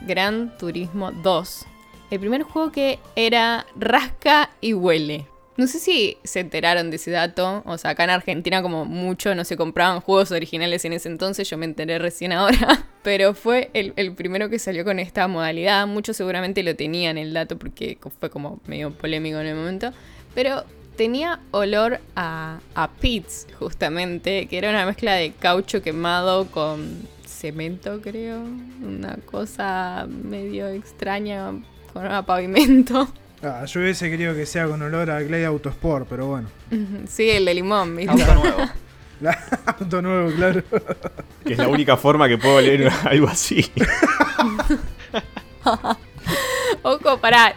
S2: Gran Turismo 2, el primer juego que era rasca y huele. No sé si se enteraron de ese dato. O sea, acá en Argentina como mucho no se compraban juegos originales en ese entonces. Yo me enteré recién ahora. (laughs) Pero fue el, primero que salió con esta modalidad. Muchos seguramente lo tenían el dato porque fue como medio polémico en el momento. Pero tenía olor a, a pits, justamente. Que era una mezcla de caucho quemado con cemento, creo. Una cosa medio extraña con un pavimento. (laughs)
S3: Ah, yo hubiese querido que sea con olor a Glade Autosport, pero bueno.
S2: Sí, el de limón, ¿viste?
S4: Auto (laughs) nuevo.
S3: La- (laughs) auto nuevo, claro.
S1: Que es la única forma que puedo leer algo así.
S2: Ojo, para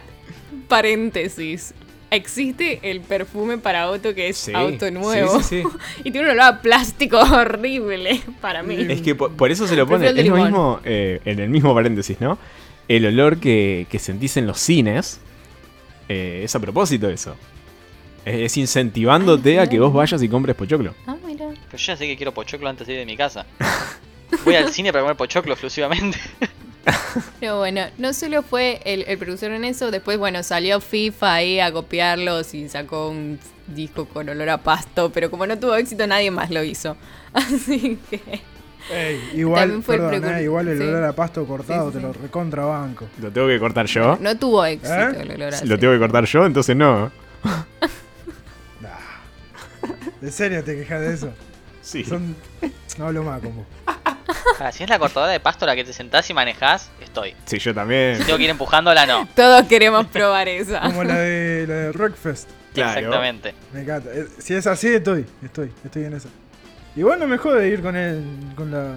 S2: paréntesis. Existe el perfume para auto que es
S1: Sí,
S2: auto nuevo.
S1: sí, sí, sí.
S2: y tiene un olor a plástico horrible para mí.
S1: Es que por, por eso se lo pone. Es lo mismo, eh, en el mismo paréntesis, ¿no? El olor que, que sentís en los cines eh, es a propósito eso. Es, es incentivándote a que vos vayas y compres pochoclo.
S2: Ah, mira.
S4: Pero yo ya sé que quiero pochoclo antes de ir de mi casa. (laughs) Voy al cine para comer pochoclo exclusivamente. (laughs)
S2: Pero bueno, no solo fue el, el productor en eso, después, bueno, salió FIFA ahí a copiarlos y sacó un disco con olor a pasto, pero como no tuvo éxito, nadie más lo hizo. (laughs) Así que.
S3: Ey, igual,
S2: También fue el
S3: perdón,
S2: precur-
S3: eh, igual el
S2: sí.
S3: olor a pasto cortado
S2: Sí, sí,
S3: te lo recontrabanco.
S1: ¿Lo tengo que cortar yo?
S2: No tuvo éxito
S3: ¿Eh?
S2: el olor a
S1: Lo tengo que cortar yo, entonces no. (laughs)
S3: ¿En serio te quejas de eso?
S1: Sí.
S3: Son... No hablo más con vos. (laughs)
S4: Ahora, si es la cortadora de pasto la que te sentás y manejás, estoy.
S1: Sí, yo también.
S4: Si tengo que ir empujándola, no. (laughs)
S2: Todos queremos probar esa.
S3: Como la de, la de Rockfest.
S1: Claro.
S4: Exactamente.
S3: Me encanta. Eh, Si es así, estoy. Estoy. Estoy en esa. Igual no me jode ir con el, con la,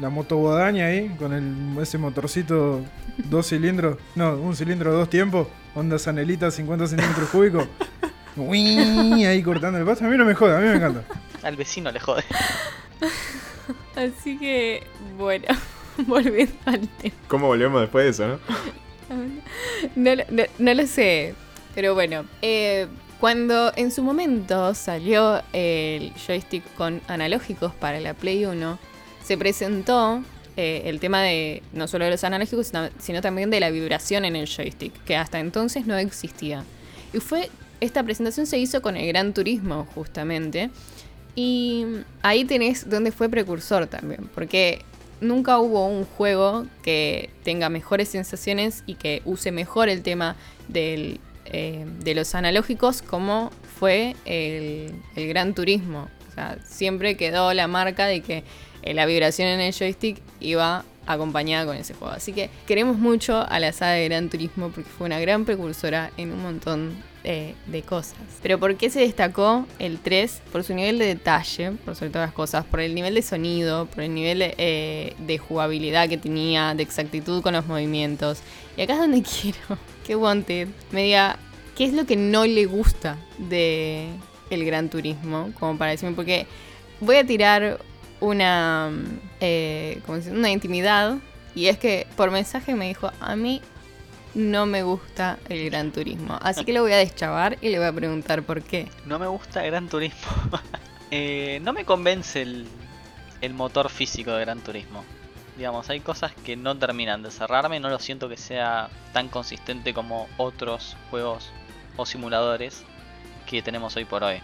S3: la moto guadaña ahí, con el, ese motorcito dos cilindros, no, un cilindro dos tiempos, onda Sanelita 50 centímetros cúbicos. (laughs) Uy, ahí cortando el pasto. A mí no me jode, a mí me encanta.
S4: Al vecino le jode. (laughs)
S2: Así que, bueno, (laughs) volviendo al tema.
S1: ¿Cómo volvemos después de eso, no?
S2: No, lo- no- no lo sé, pero bueno. eh, cuando en su momento salió el joystick con analógicos para la Play 1, se presentó eh, el tema de no solo de los analógicos, sino, también de la vibración en el joystick, que hasta entonces no existía. Y fue, esta presentación se hizo con el Gran Turismo, justamente. Y ahí tenés donde fue precursor también, porque nunca hubo un juego que tenga mejores sensaciones y que use mejor el tema del, eh, de los analógicos como fue el, Gran Turismo. O sea, siempre quedó la marca de que eh, la vibración en el joystick iba acompañada con ese juego. Así que queremos mucho a la saga de Gran Turismo porque fue una gran precursora en un montón de cosas. Pero ¿por qué se destacó el 3? Por su nivel de detalle, por sobre todas las cosas, por el nivel de sonido, por el nivel de, eh, de jugabilidad que tenía, de exactitud con los movimientos. Y acá es donde (laughs) quiero que Wanted me diga qué es lo que no le gusta de el Gran Turismo, como para decirme, porque voy a tirar una, eh, una intimidad. Y es que por mensaje me dijo, a mí no me gusta el Gran Turismo. Así que lo voy a deschavar y le voy a preguntar por qué.
S4: No me gusta Gran Turismo. (laughs) Eh, no me convence el, el motor físico de Gran Turismo. Digamos, hay cosas que no terminan de cerrarme. No lo siento que sea tan consistente como otros juegos o simuladores que tenemos hoy por hoy.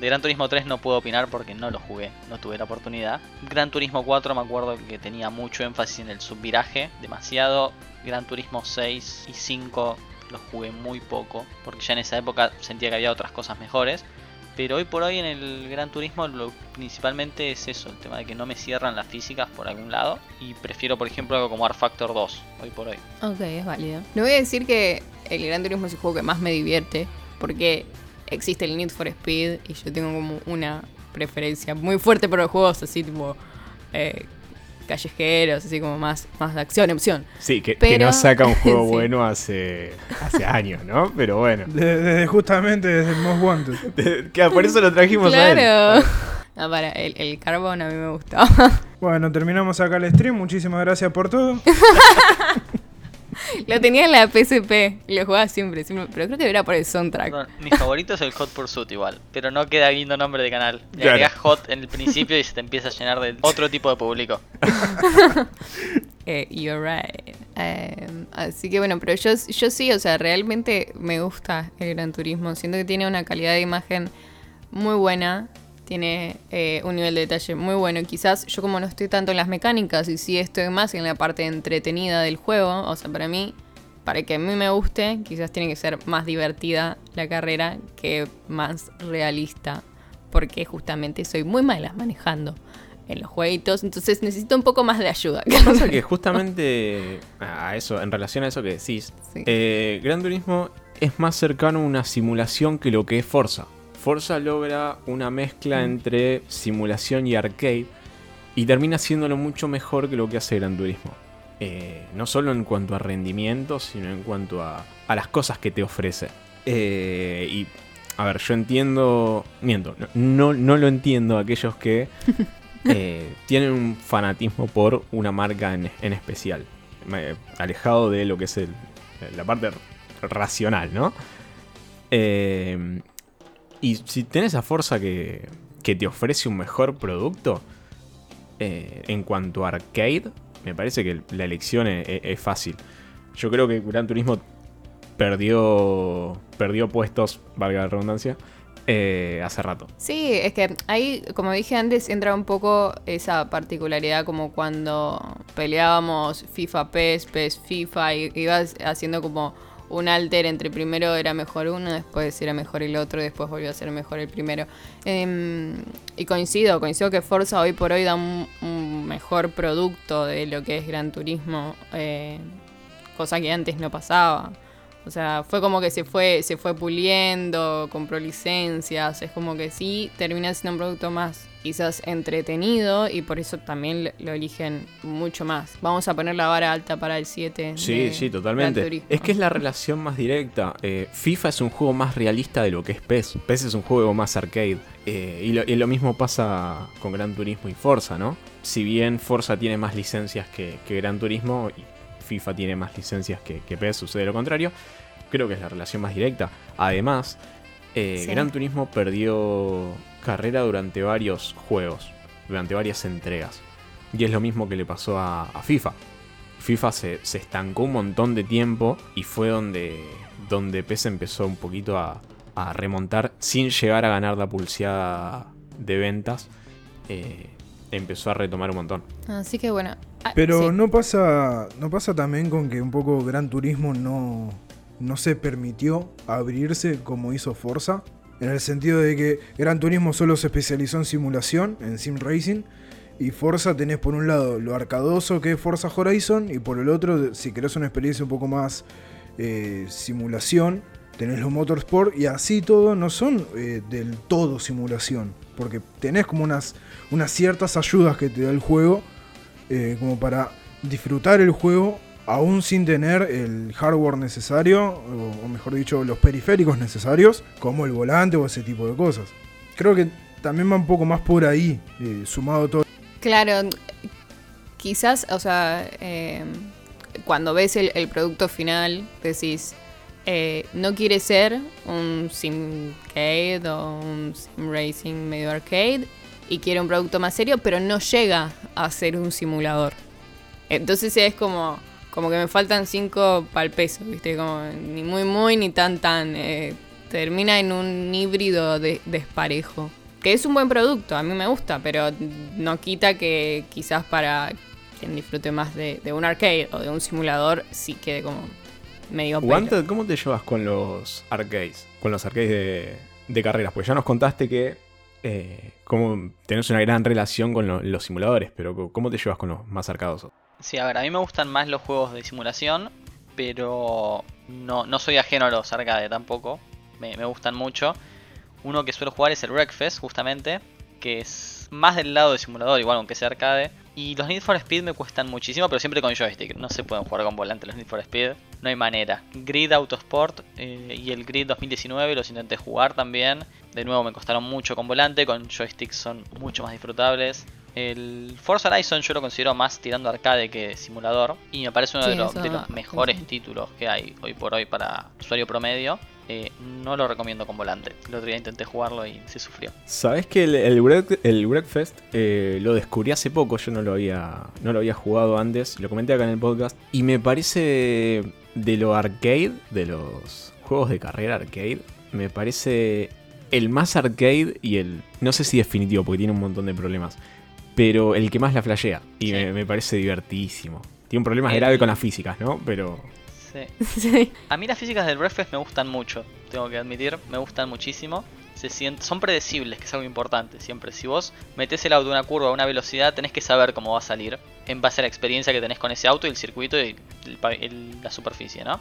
S4: De Gran Turismo 3 no puedo opinar porque no lo jugué, no tuve la oportunidad. Gran Turismo 4 me acuerdo que tenía mucho énfasis en el subviraje, demasiado. Gran Turismo 6 y 5 los jugué muy poco, porque ya en esa época sentía que había otras cosas mejores. Pero hoy por hoy en el Gran Turismo lo principalmente es eso, el tema de que no me cierran las físicas por algún lado. Y prefiero por ejemplo algo como Art Factor 2, hoy por hoy.
S2: Ok, es válido. No voy a decir que el Gran Turismo es el juego que más me divierte, porque existe el Need for Speed y yo tengo como una preferencia muy fuerte por los juegos así tipo eh, callejeros, así como más, más de acción, opción.
S1: Sí, que, no saca un juego (laughs)
S2: sí.
S1: bueno hace, hace años, ¿no? Pero bueno.
S3: Desde, desde justamente desde el Most Wanted. (laughs)
S1: Que por eso lo trajimos a él.
S2: Claro. (laughs) No, para, el, el carbón a mí me gustaba.
S3: Bueno, terminamos acá el stream. Muchísimas gracias por todo. (laughs)
S2: Lo tenía en la PSP y lo jugaba siempre, siempre, pero creo que era por el soundtrack.
S4: Perdón, mi favorito es el Hot Pursuit igual, pero no queda lindo nombre de canal. Le
S1: Claro.
S4: agregás Hot en el principio y se te empieza a llenar de otro tipo de público. (laughs)
S2: Eh, you're right. Eh, así que bueno, pero yo, yo sí, o sea, realmente me gusta el Gran Turismo. Siento que tiene una calidad de imagen muy buena. Tiene eh, un nivel de detalle muy bueno. Quizás yo como no estoy tanto en las mecánicas y sí estoy más en la parte entretenida del juego. O sea, para mí, para que a mí me guste, quizás tiene que ser más divertida la carrera que más realista. Porque justamente soy muy mala manejando en los jueguitos. Entonces necesito un poco más de ayuda.
S1: Pasa que (laughs) justamente a eso, en relación a eso que decís,
S2: Sí.
S1: eh, Gran Turismo es más cercano a una simulación que lo que es Forza. Forza logra una mezcla entre simulación y arcade y termina haciéndolo mucho mejor que lo que hace Gran Turismo. Eh, no solo en cuanto a rendimiento, sino en cuanto a, a las cosas que te ofrece. Eh, y, a ver, yo entiendo, miento, no, no, lo entiendo a aquellos que (laughs) eh, tienen un fanatismo por una marca en, en especial, alejado de lo que es el- la parte racional, ¿no? Eh, y si tenés a Forza que, que te ofrece un mejor producto, eh, en cuanto a arcade, me parece que la elección es, es- es fácil. Yo creo que Gran Turismo perdió, perdió puestos, valga la redundancia, eh, hace rato.
S2: Sí, es que ahí, como dije antes, entra un poco esa particularidad como cuando peleábamos FIFA PES, PES FIFA, y ibas haciendo como un alter entre primero era mejor uno, después era mejor el otro, después volvió a ser mejor el primero. Em, y coincido, coincido que Forza hoy por hoy da un, un mejor producto de lo que es Gran Turismo, eh, cosa que antes no pasaba. O sea, fue como que se fue, se fue puliendo, compró licencias, es como que sí, termina siendo un producto más quizás entretenido y por eso también lo eligen mucho más. Vamos a poner la vara alta para el 7.
S1: Sí, sí, totalmente. Es que es la relación más directa. Eh, FIFA es un juego más realista de lo que es PES. PES es un juego más arcade. Eh, y, lo, mismo pasa con Gran Turismo y Forza, ¿no? Si bien Forza tiene más licencias que, Gran Turismo, y FIFA tiene más licencias que, que PES, sucede lo contrario. Creo que es la relación más directa. Además, eh, Gran Turismo perdió carrera durante varios juegos, durante varias entregas. Y es lo mismo que le pasó a, FIFA. FIFA se, estancó un montón de tiempo y fue donde, donde PES empezó un poquito a, remontar sin llegar a ganar la pulseada de ventas. Eh, empezó a retomar un montón.
S2: Así que bueno.
S3: Ah, Pero no pasa. No pasa también con que un poco Gran Turismo no. no se permitió abrirse como hizo Forza en el sentido de que Gran Turismo solo se especializó en simulación, en sim racing, y Forza tenés por un lado lo arcadoso que es Forza Horizon, y por el otro, si querés una experiencia un poco más eh, simulación, tenés los Motorsport, y así todo no son eh, del todo simulación, porque tenés como unas, unas ciertas ayudas que te da el juego, eh, como para disfrutar el juego aún sin tener el hardware necesario, o, mejor dicho, los periféricos necesarios, como el volante o ese tipo de cosas. Creo que también va un poco más por ahí, eh, sumado todo.
S2: Claro, quizás, o sea, em, cuando ves el, producto final, decís, eh, no quiere ser un simcade o un sim racing medio arcade y quiere un producto más serio, pero no llega a ser un simulador. Entonces es como, como que me faltan cinco para el peso, ¿viste? Como ni muy, muy, ni tan, tan. Eh, termina en un híbrido de, desparejo. Que es un buen producto, a mí me gusta, pero no quita que quizás para quien disfrute más de, un arcade o de un simulador, sí quede como medio
S1: pelo. ¿cómo te llevas con los arcades? Con los arcades de, carreras, pues ya nos contaste que eh, como tenés una gran relación con los simuladores, pero ¿cómo te llevas con los más arcadosos?
S4: Sí, a ver, a mí me gustan más los juegos de simulación, pero no, no soy ajeno a los arcade tampoco. Me, gustan mucho. Uno que suelo jugar es el Wreckfest, justamente, que es más del lado de simulador, igual aunque sea arcade. Y los Need for Speed me cuestan muchísimo, pero siempre con joystick. No se pueden jugar con volante los Need for Speed. No hay manera. Grid Autosport eh, y el Grid 2019 los intenté jugar también. De nuevo me costaron mucho con volante, con joystick son mucho más disfrutables. El Forza Horizon yo lo considero más tirando arcade que simulador y me parece uno de, los, mejores títulos que hay hoy por hoy para usuario promedio. Eh, no lo recomiendo con volante. El otro día intenté jugarlo y se sufrió.
S1: Sabes que el, el, Breakfast eh, lo descubrí hace poco, yo no lo, había, no lo había jugado antes, lo comenté acá en el podcast y me parece de lo arcade, de los juegos de carrera arcade, me parece el más arcade y el, no sé si definitivo porque tiene un montón de problemas, pero el que más la flashea. Y me, parece divertidísimo. Tiene un problema grave con las físicas, ¿no? Pero. (laughs)
S4: Sí. A mí las físicas del Breakfast me gustan mucho, tengo que admitir, me gustan muchísimo. Se son predecibles, que es algo importante siempre. Si vos metés el auto a una curva a una velocidad, tenés que saber cómo va a salir en base a la experiencia que tenés con ese auto y el circuito y la superficie, ¿no?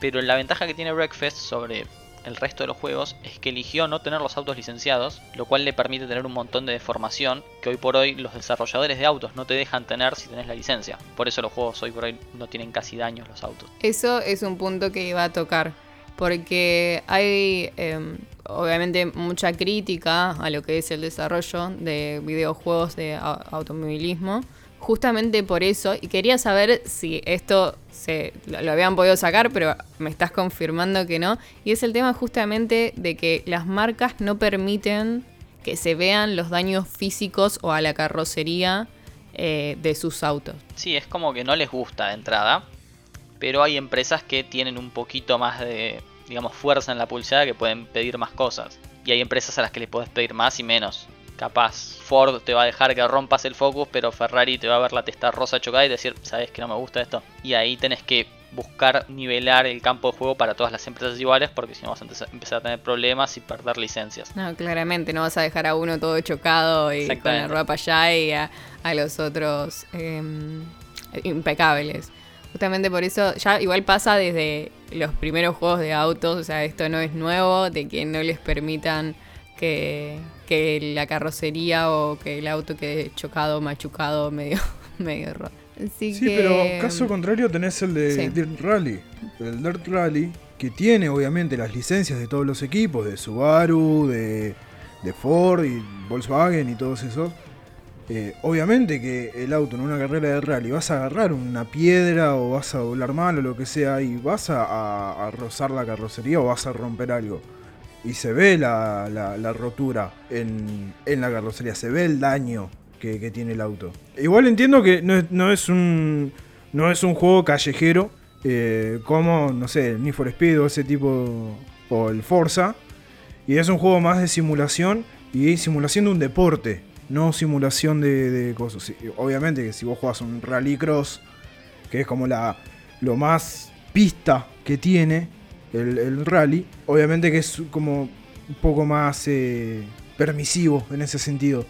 S4: Pero la ventaja que tiene Breakfast sobre el resto de los juegos es que eligió no tener los autos licenciados, lo cual le permite tener un montón de deformación que hoy por hoy los desarrolladores de autos no te dejan tener si tenés la licencia. Por eso los juegos hoy por hoy no tienen casi daños los autos.
S2: Eso es un punto que iba a tocar, porque hay em, obviamente mucha crítica a lo que es el desarrollo de videojuegos de automovilismo justamente por eso, y quería saber si esto se lo, habían podido sacar, pero me estás confirmando que no, y es el tema justamente de que las marcas no permiten que se vean los daños físicos o a la carrocería eh, de sus autos.
S4: Sí, es como que no les gusta de entrada, pero hay empresas que tienen un poquito más de, digamos, fuerza en la pulsada que pueden pedir más cosas. Y hay empresas a las que les puedes pedir más y menos capaz Ford te va a dejar que rompas el focus, pero Ferrari te va a ver la testa rosa chocada y decir, sabes que no me gusta esto. Y ahí tenés que buscar nivelar el campo de juego para todas las empresas iguales, porque si no vas a empezar a tener problemas y perder licencias.
S2: No, claramente, no vas a dejar a uno todo chocado y con la ropa allá y a, los otros em, impecables. Justamente por eso, ya igual pasa desde los primeros juegos de autos, o sea, esto no es nuevo, de que no les permitan que, que la carrocería o que el auto quede chocado, machucado, (laughs) medio, medio roto. Así
S3: Sí,
S2: que,
S3: pero caso contrario tenés el de
S2: Sí.
S3: Dirt Rally. El Dirt Rally, que tiene obviamente las licencias de todos los equipos, de Subaru, de, de Ford y Volkswagen y todos esos. Eh, obviamente que el auto en una carrera de rally vas a agarrar una piedra o vas a volar mal o lo que sea y vas a, a- a rozar la carrocería o vas a romper algo. Y se ve la, la- rotura en, en la carrocería, se ve el daño que, que tiene el auto. Igual entiendo que no es, no es un no es un juego callejero eh, como, no sé, el Need for Speed o ese tipo, o el Forza. Y es un juego más de simulación y simulación de un deporte, no simulación de, de cosas. Obviamente que si vos jugás un rallycross, que es como la lo más pista que tiene el, el rally, obviamente que es como un poco más eh, permisivo en ese sentido.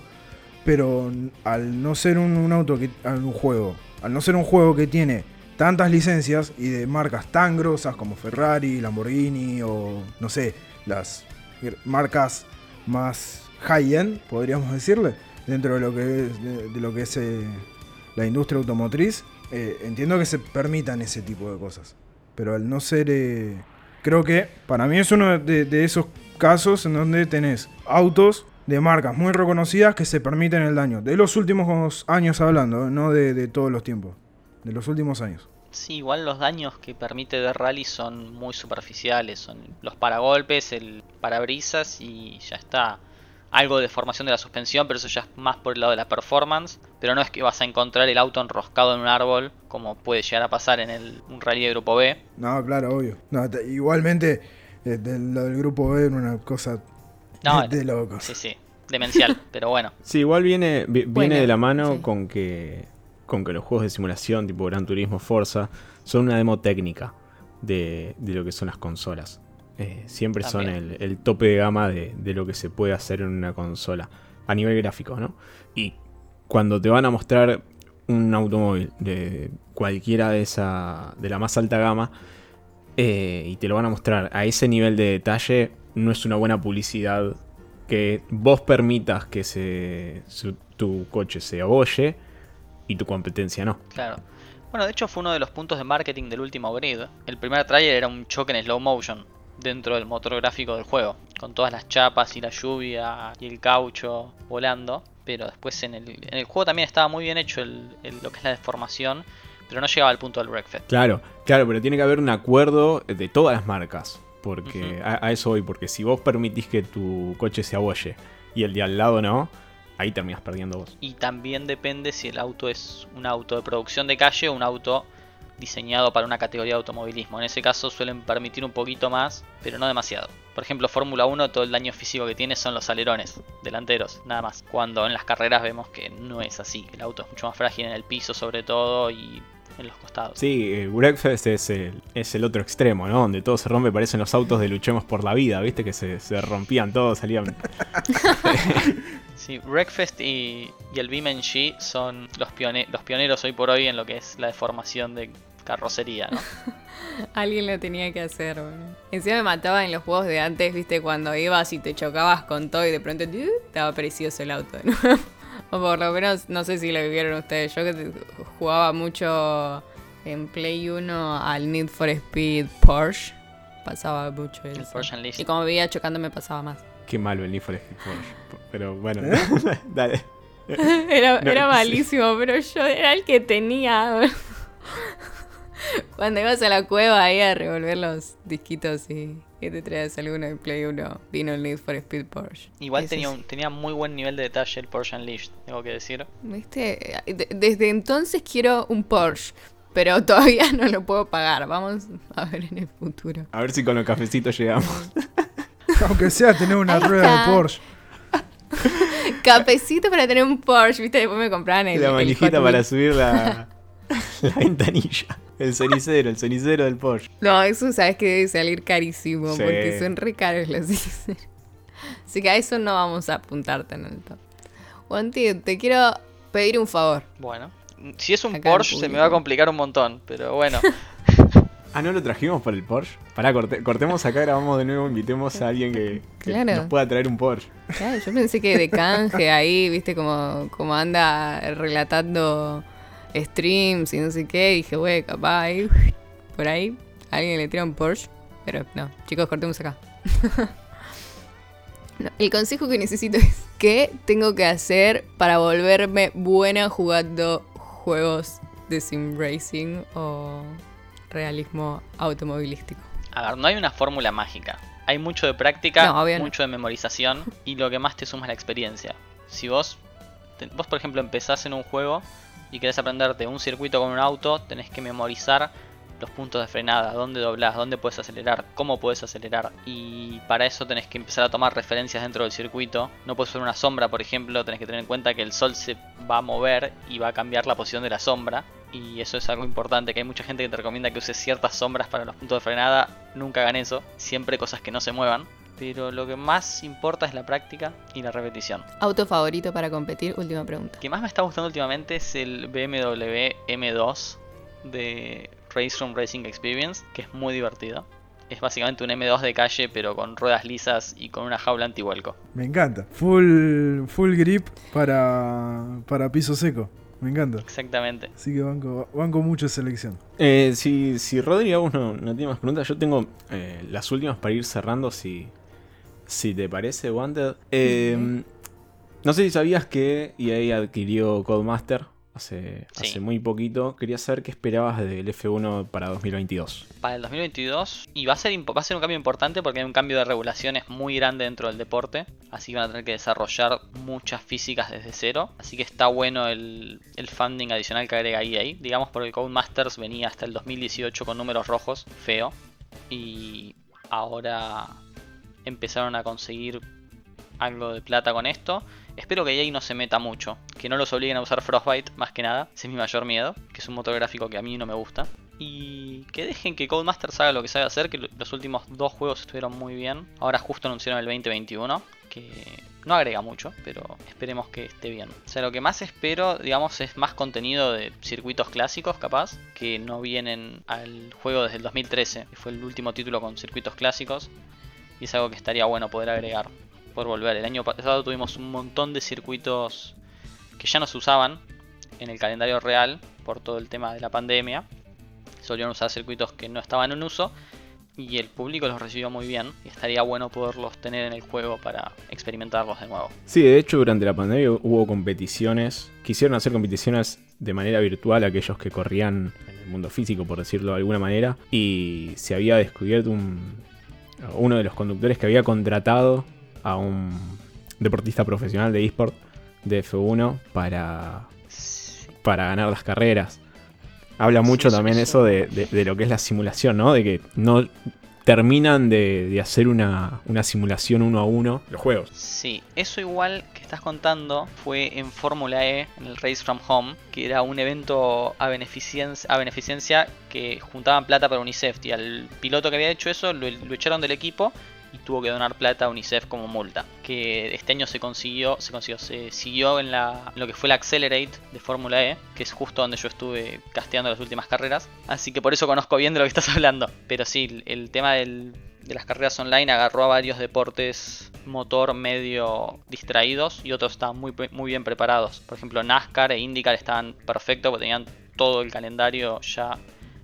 S3: Pero al no ser un, auto que. un juego. Al no ser un juego que tiene tantas licencias y de marcas tan grosas como Ferrari, Lamborghini o no sé, las marcas más high-end, podríamos decirle, dentro de lo que es, de lo que es eh, la industria automotriz, eh, entiendo que se permitan ese tipo de cosas. Pero al no ser... eh, creo que para mí es uno de, esos casos en donde tenés autos de marcas muy reconocidas que se permiten el daño. De los últimos años hablando, no de, de todos los tiempos. De los últimos años.
S4: Sí, igual los daños que permite de rally son muy superficiales. Son los paragolpes, el parabrisas y ya está. Algo de deformación de la suspensión, pero eso ya es más por el lado de la performance. Pero no es que vas a encontrar el auto enroscado en un árbol, como puede llegar a pasar en el, un rally de grupo B.
S3: No, claro, obvio. No, te- igualmente, eh, de- lo del grupo B era una cosa
S4: No,
S3: de, de locos.
S4: Sí, sí, demencial, (laughs) pero bueno.
S1: Sí, igual viene, vi- viene
S2: Bueno,
S1: de la mano
S2: sí.
S1: con que con que los juegos de simulación tipo Gran Turismo Forza son una demo técnica de, de lo que son las consolas. Eh, siempre son el, el tope de gama de, de lo que se puede hacer en una consola a nivel gráfico, ¿no? Y cuando te van a mostrar un automóvil de cualquiera de esa de la más alta gama eh, y te lo van a mostrar a ese nivel de detalle, no es una buena publicidad que vos permitas que se, su- tu coche se abolle y tu competencia no.
S4: Claro. Bueno, de hecho fue uno de los puntos de marketing del último grid. El primer trailer era un choque en slow motion dentro del motor gráfico del juego, con todas las chapas y la lluvia y el caucho volando. Pero después en el, en el juego también estaba muy bien hecho el, el- lo que es la deformación, pero no llegaba al punto del Wreckfest.
S1: Claro, claro, pero tiene que haber un acuerdo de todas las marcas. Porque a, a eso voy, porque si vos permitís que tu coche se abolle y el de al lado no, ahí terminas perdiendo vos.
S4: Y también depende si el auto es un auto de producción de calle o un auto diseñado para una categoría de automovilismo. En ese caso suelen permitir un poquito más, pero no demasiado. Por ejemplo, Fórmula 1 todo el daño físico que tiene son los alerones delanteros, nada más. Cuando en las carreras vemos que no es así. El auto es mucho más frágil en el piso sobre todo y en los costados.
S1: Sí, el Breakfast es el, es el otro extremo, ¿no? Donde todo se rompe, parecen los autos de Luchemos por la Vida, ¿viste? Que se, se rompían todos, salían... (laughs)
S4: Sí, Wreckfest y, y el BeamNG son los, pione- los pioneros hoy por hoy en lo que es la deformación de carrocería, ¿no? (laughs)
S2: Alguien lo tenía que hacer, boludo. Encima me mataba en los juegos de antes, viste, cuando ibas y te chocabas con todo y de pronto ¡tu! estaba precioso el auto. ¿no? (laughs) o por lo menos, no sé si lo vivieron ustedes. Yo que jugaba mucho en Play 1 al Need for Speed Porsche. Pasaba mucho eso.
S4: El Porsche Unleashed.
S2: Y como vivía chocando me pasaba más.
S1: Qué malo el Need for Speed Porsche. Pero bueno, (laughs) dale.
S2: Era,
S1: No,
S2: era
S1: sí.
S2: malísimo, pero yo era el que tenía. (laughs) Cuando ibas a la cueva ahí a revolver los disquitos y que te traías alguno de Play 1, vino el Need for Speed Porsche.
S4: Igual tenía, un, tenía muy buen nivel de detalle el Porsche Unleashed, tengo que decir.
S2: ¿Viste? De- Desde entonces quiero un Porsche, pero (laughs) todavía no lo puedo pagar. Vamos a ver en el futuro.
S1: A ver si con los cafecitos llegamos. (laughs)
S3: Aunque sea tener una
S2: Ahí
S3: rueda
S2: está.
S3: de Porsche.
S2: Capecito para tener un Porsche, ¿viste? Después me compraban el.
S1: la manijita para subir la, la ventanilla. El cenicero, el cenicero del Porsche.
S2: No, eso sabes que debe salir carísimo
S1: Sí.
S2: porque son re caros los (laughs) ceniceros. Así que a eso no vamos a apuntar tan alto. Wanti, te quiero pedir un favor.
S4: Bueno, Si es un
S2: Acá
S4: Porsche se me va a complicar un montón, pero bueno. (laughs)
S1: Ah, ¿no lo trajimos por el Porsche? Pará, corte- cortemos acá, grabamos de nuevo, invitemos a alguien que, que
S2: Claro.
S1: nos pueda traer un Porsche.
S2: Claro, yo pensé que de canje ahí, viste, como, como anda relatando streams y no sé qué. Dije, güey, capaz ahí, (laughs) por ahí, alguien le tira un Porsche. Pero no, chicos, cortemos acá. (laughs) No, el consejo que necesito es ¿qué tengo que hacer para volverme buena jugando juegos de sim racing o realismo automovilístico?
S4: A ver, no hay una fórmula mágica. Hay mucho de práctica,
S2: No, obvio no.
S4: mucho de memorización y lo que más te suma es la experiencia. Si vos, vos por ejemplo empezás en un juego y querés aprenderte un circuito con un auto, tenés que memorizar los puntos de frenada, dónde doblás, dónde puedes acelerar, cómo puedes acelerar. Y para eso tenés que empezar a tomar referencias dentro del circuito. No puedes ver una sombra, por ejemplo, tenés que tener en cuenta que el sol se va a mover y va a cambiar la posición de la sombra. Y eso es algo importante, que hay mucha gente que te recomienda que uses ciertas sombras para los puntos de frenada. Nunca hagan eso, siempre cosas que no se muevan. Pero lo que más importa es la práctica y la repetición.
S2: ¿Auto favorito para competir? Última pregunta.
S4: El que más me está gustando últimamente es el BMW M2 de Race Room Racing Experience, que es muy divertido. Es básicamente un M2 de calle, pero con ruedas lisas y con una jaula antivuelco.
S3: Me encanta. Full, full grip para, para piso seco. Me encanta.
S4: Exactamente.
S3: Así que banco, banco mucho esa elección.
S1: Eh, si, si Rodri aún no, no tiene más preguntas, yo tengo eh, las últimas para ir cerrando, si, si te parece, Wanted. Eh, No sé si sabías que EA adquirió Codemaster hace,
S4: Sí.
S1: hace muy poquito. Quería saber qué esperabas del F1 para 2022.
S4: Para el 2022, y va a, ser, va a ser un cambio importante porque hay un cambio de regulaciones muy grande dentro del deporte. Así que van a tener que desarrollar muchas físicas desde cero. Así que está bueno el, el funding adicional que agrega EA. Digamos porque Codemasters venía hasta el 2018 con números rojos, feo. Y ahora empezaron a conseguir algo de plata con esto. Espero que EA no se meta mucho, que no los obliguen a usar Frostbite más que nada, ese es mi mayor miedo, que es un motor gráfico que a mí no me gusta. Y que dejen que Codemasters haga lo que sabe hacer, que lo- los últimos dos juegos estuvieron muy bien. Ahora justo anunciaron el 2021, que no agrega mucho, pero esperemos que esté bien. O sea, lo que más espero, digamos, es más contenido de circuitos clásicos, capaz, que no vienen al juego desde el 2013, que fue el último título con circuitos clásicos. Y es algo que estaría bueno poder agregar, por volver. El año pasado tuvimos un montón de circuitos que ya no se usaban en el calendario real por todo el tema de la pandemia. Solían usar circuitos que no estaban en uso y el público los recibió muy bien y estaría bueno poderlos tener en el juego para experimentarlos de nuevo.
S1: Sí, de hecho, durante la pandemia hubo competiciones. Quisieron hacer competiciones de manera virtual aquellos que corrían en el mundo físico, por decirlo de alguna manera. Y se había descubierto un, uno de los conductores que había contratado a un deportista profesional de eSport de F1 para, para ganar las carreras. Habla mucho también
S4: eso-
S1: eso de, de- de lo que es la simulación, ¿no? De que no terminan de, hacer una, simulación uno a uno los juegos.
S4: Sí, eso igual que estás contando fue en Fórmula E, en el Race from Home, que era un evento a beneficencia, a que juntaban plata para UNICEF. Y al piloto que había hecho eso lo echaron del equipo y tuvo que donar plata a UNICEF como multa. Que este año se consiguió, se consiguió, se siguió en, la, en lo que fue la Accelerate de Fórmula E, que es justo donde yo estuve casteando las últimas carreras. Así que por eso conozco bien de lo que estás (laughs) hablando. Pero sí, el, tema del, de las carreras online agarró a varios deportes motor medio distraídos y otros estaban muy, muy bien preparados. Por ejemplo, NASCAR e IndyCar estaban perfectos porque tenían todo el calendario ya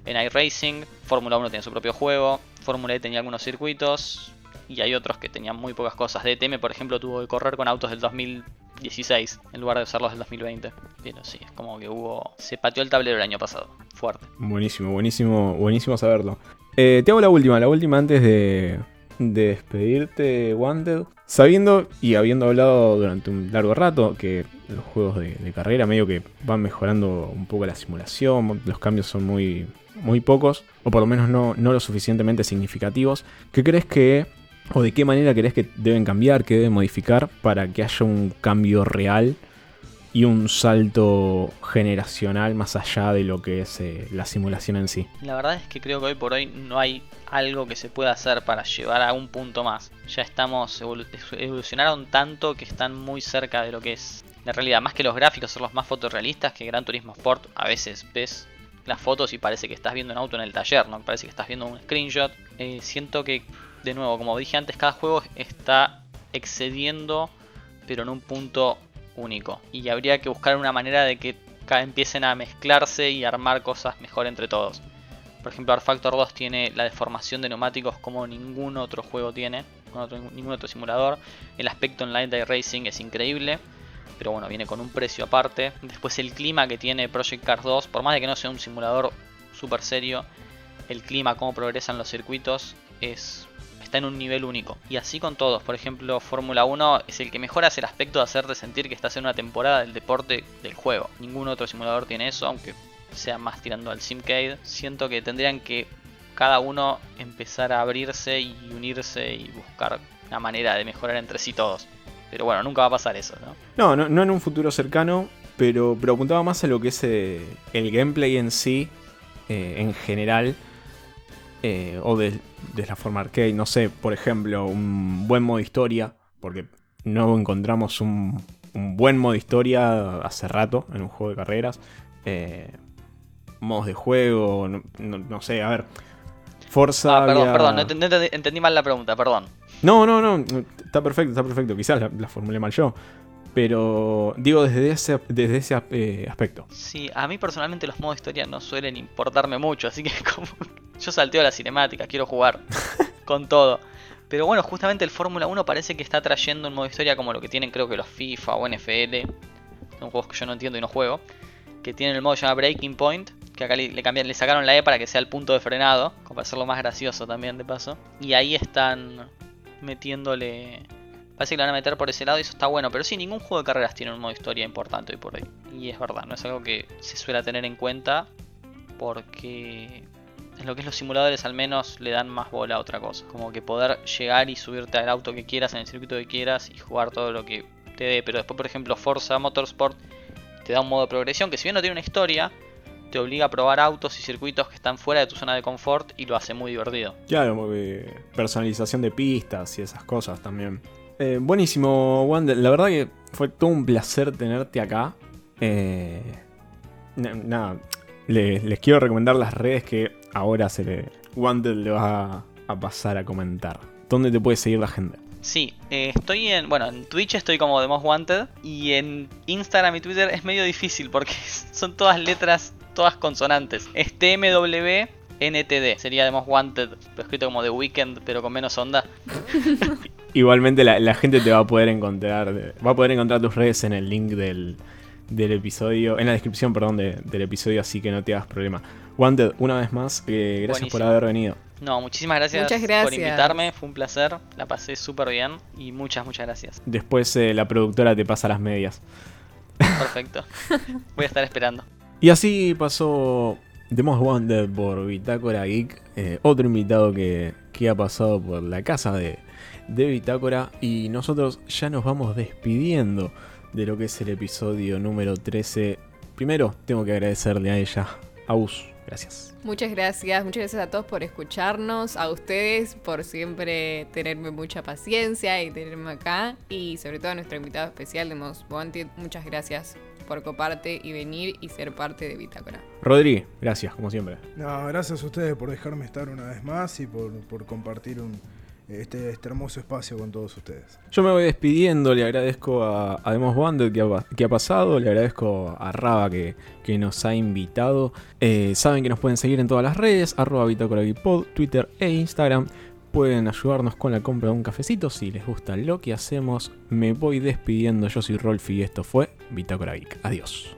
S4: en iRacing. Fórmula 1 tenía su propio juego. Fórmula E tenía algunos circuitos. Y hay otros que tenían muy pocas cosas. DTM, por ejemplo, tuvo que correr con autos del 2016 en lugar de usarlos del 2020. Pero sí, es como que hubo. Se pateó el tablero el año pasado. Fuerte.
S1: Buenísimo, buenísimo, buenísimo saberlo. Eh, te hago la última, la última antes de, de despedirte, Wanted. Sabiendo y habiendo hablado durante un largo rato que los juegos de, de carrera medio que van mejorando un poco la simulación, los cambios son muy, muy pocos, o por lo menos no, no lo suficientemente significativos. ¿Qué crees que, o de qué manera crees que deben cambiar, que deben modificar para que haya un cambio real y un salto generacional más allá de lo que es eh, la simulación en sí.
S4: La verdad es que creo que hoy por hoy no hay algo que se pueda hacer para llevar a un punto más. Ya estamos, evolu- evolucionaron tanto que están muy cerca de lo que es de realidad, más que los gráficos ser los más fotorrealistas que Gran Turismo Sport, a veces ves las fotos y parece que estás viendo un auto en el taller, ¿no? Parece que estás viendo un screenshot. Eh, siento que, de nuevo, como dije antes, cada juego está excediendo, pero en un punto único. Y habría que buscar una manera de que empiecen a mezclarse y armar cosas mejor entre todos. Por ejemplo, Art Factor 2 tiene la deformación de neumáticos como ningún otro juego tiene, ningún otro simulador. El aspecto en Light Racing es increíble, pero bueno, viene con un precio aparte. Después el clima que tiene Project Cars 2, por más de que no sea un simulador súper serio, el clima, cómo progresan los circuitos, es en un nivel único. Y así con todos. Por ejemplo, Fórmula 1 es el que mejora el aspecto de hacerte sentir que estás en una temporada del deporte del juego. Ningún otro simulador tiene eso, aunque sea más tirando al Simcade. Siento que tendrían que cada uno empezar a abrirse y unirse y buscar una manera de mejorar entre sí todos. Pero bueno, nunca va a pasar eso, ¿no?
S1: No, no, no en un futuro cercano, pero, pero apuntaba más a lo que es eh, el gameplay en sí, eh, en general, eh, o de, de, la forma arcade. No sé, por ejemplo, un buen modo historia, porque no encontramos un, un buen modo historia hace rato en un juego de carreras. modos de juego, no, no, sé, a ver. Forza.
S4: Ah, perdón, perdón, no entendí, entendí mal la pregunta, perdón.
S1: No, no, no, está perfecto, está perfecto. Quizás la, formulé mal yo. Pero digo desde ese, desde ese eh, aspecto.
S4: Sí, a mí personalmente los modos de historia no suelen importarme mucho, así que (laughs) como yo salteo la cinemática, quiero jugar (laughs) con todo. Pero bueno, justamente el Fórmula 1 parece que está trayendo un modo de historia como lo que tienen creo que los FIFA o NFL. Son juegos que yo no entiendo y no juego. Que tienen el modo llamado Breaking Point. Que acá le, cambiaron, le sacaron la E para que sea el punto de frenado. Como para hacerlo más gracioso también de paso. Y ahí están metiéndole. Parece que lo van a meter por ese lado y eso está bueno. Pero sí, ningún juego de carreras tiene un modo historia importante hoy por hoy. Y es verdad, no es algo que se suele tener en cuenta. Porque en lo que es los simuladores al menos le dan más bola a otra cosa. Como que poder llegar y subirte al auto que quieras, en el circuito que quieras y jugar todo lo que te dé. Pero después, por ejemplo, Forza Motorsport te da un modo de progresión que si bien no tiene una historia, te obliga a probar autos y circuitos que están fuera de tu zona de confort y lo hace muy divertido.
S1: Claro, personalización de pistas y esas cosas también. Eh, buenísimo, Wander. La verdad que fue todo un placer tenerte acá. Eh, nada, les, quiero recomendar las redes que ahora se le, Wander le va a, pasar a comentar. ¿Dónde te puede seguir la gente?
S4: Sí, eh, estoy en. Bueno, en Twitch estoy como The Most Wanted. Y en Instagram y Twitter es medio difícil porque (laughs) son todas letras todas consonantes. Es TMW NTD, sería The Most Wanted, escrito como The Weekend, pero con menos onda. (laughs)
S1: Igualmente la, gente te va a poder encontrar, va a poder encontrar tus redes en el link del, episodio, en la descripción, perdón, del episodio, así que no te hagas problema. Wanted, una vez más, eh, gracias por haber venido.
S4: No, muchísimas gracias, por invitarme, fue un placer, la pasé súper bien y muchas, muchas gracias.
S1: Después eh, la productora te pasa las medias.
S4: Perfecto, (laughs) voy a estar esperando.
S1: Y así pasó The Most Wanted por Bitácora Geek, eh, otro invitado que, ha pasado por la casa de, de Bitácora y nosotros ya nos vamos despidiendo de lo que es el episodio número 13. Primero tengo que agradecerle a ella, a Us, gracias.
S2: Muchas gracias, muchas gracias a todos por escucharnos, a ustedes por siempre tenerme mucha paciencia y tenerme acá y sobre todo a nuestro invitado especial de Most Wanted, muchas gracias por coparte y venir y ser parte de Bitácora.
S1: Rodri, gracias, como siempre.
S3: No, gracias a ustedes por dejarme estar una vez más y por, compartir un, este, este, hermoso espacio con todos ustedes.
S1: Yo me voy despidiendo, le agradezco a, a Demos que ha, pasado, le agradezco a Raba que, nos ha invitado. Eh, saben que nos pueden seguir en todas las redes, arroba Twitter e Instagram pueden ayudarnos con la compra de un cafecito si les gusta lo que hacemos. Me voy despidiendo, yo soy Rolfi y esto fue Bitácora. Adiós.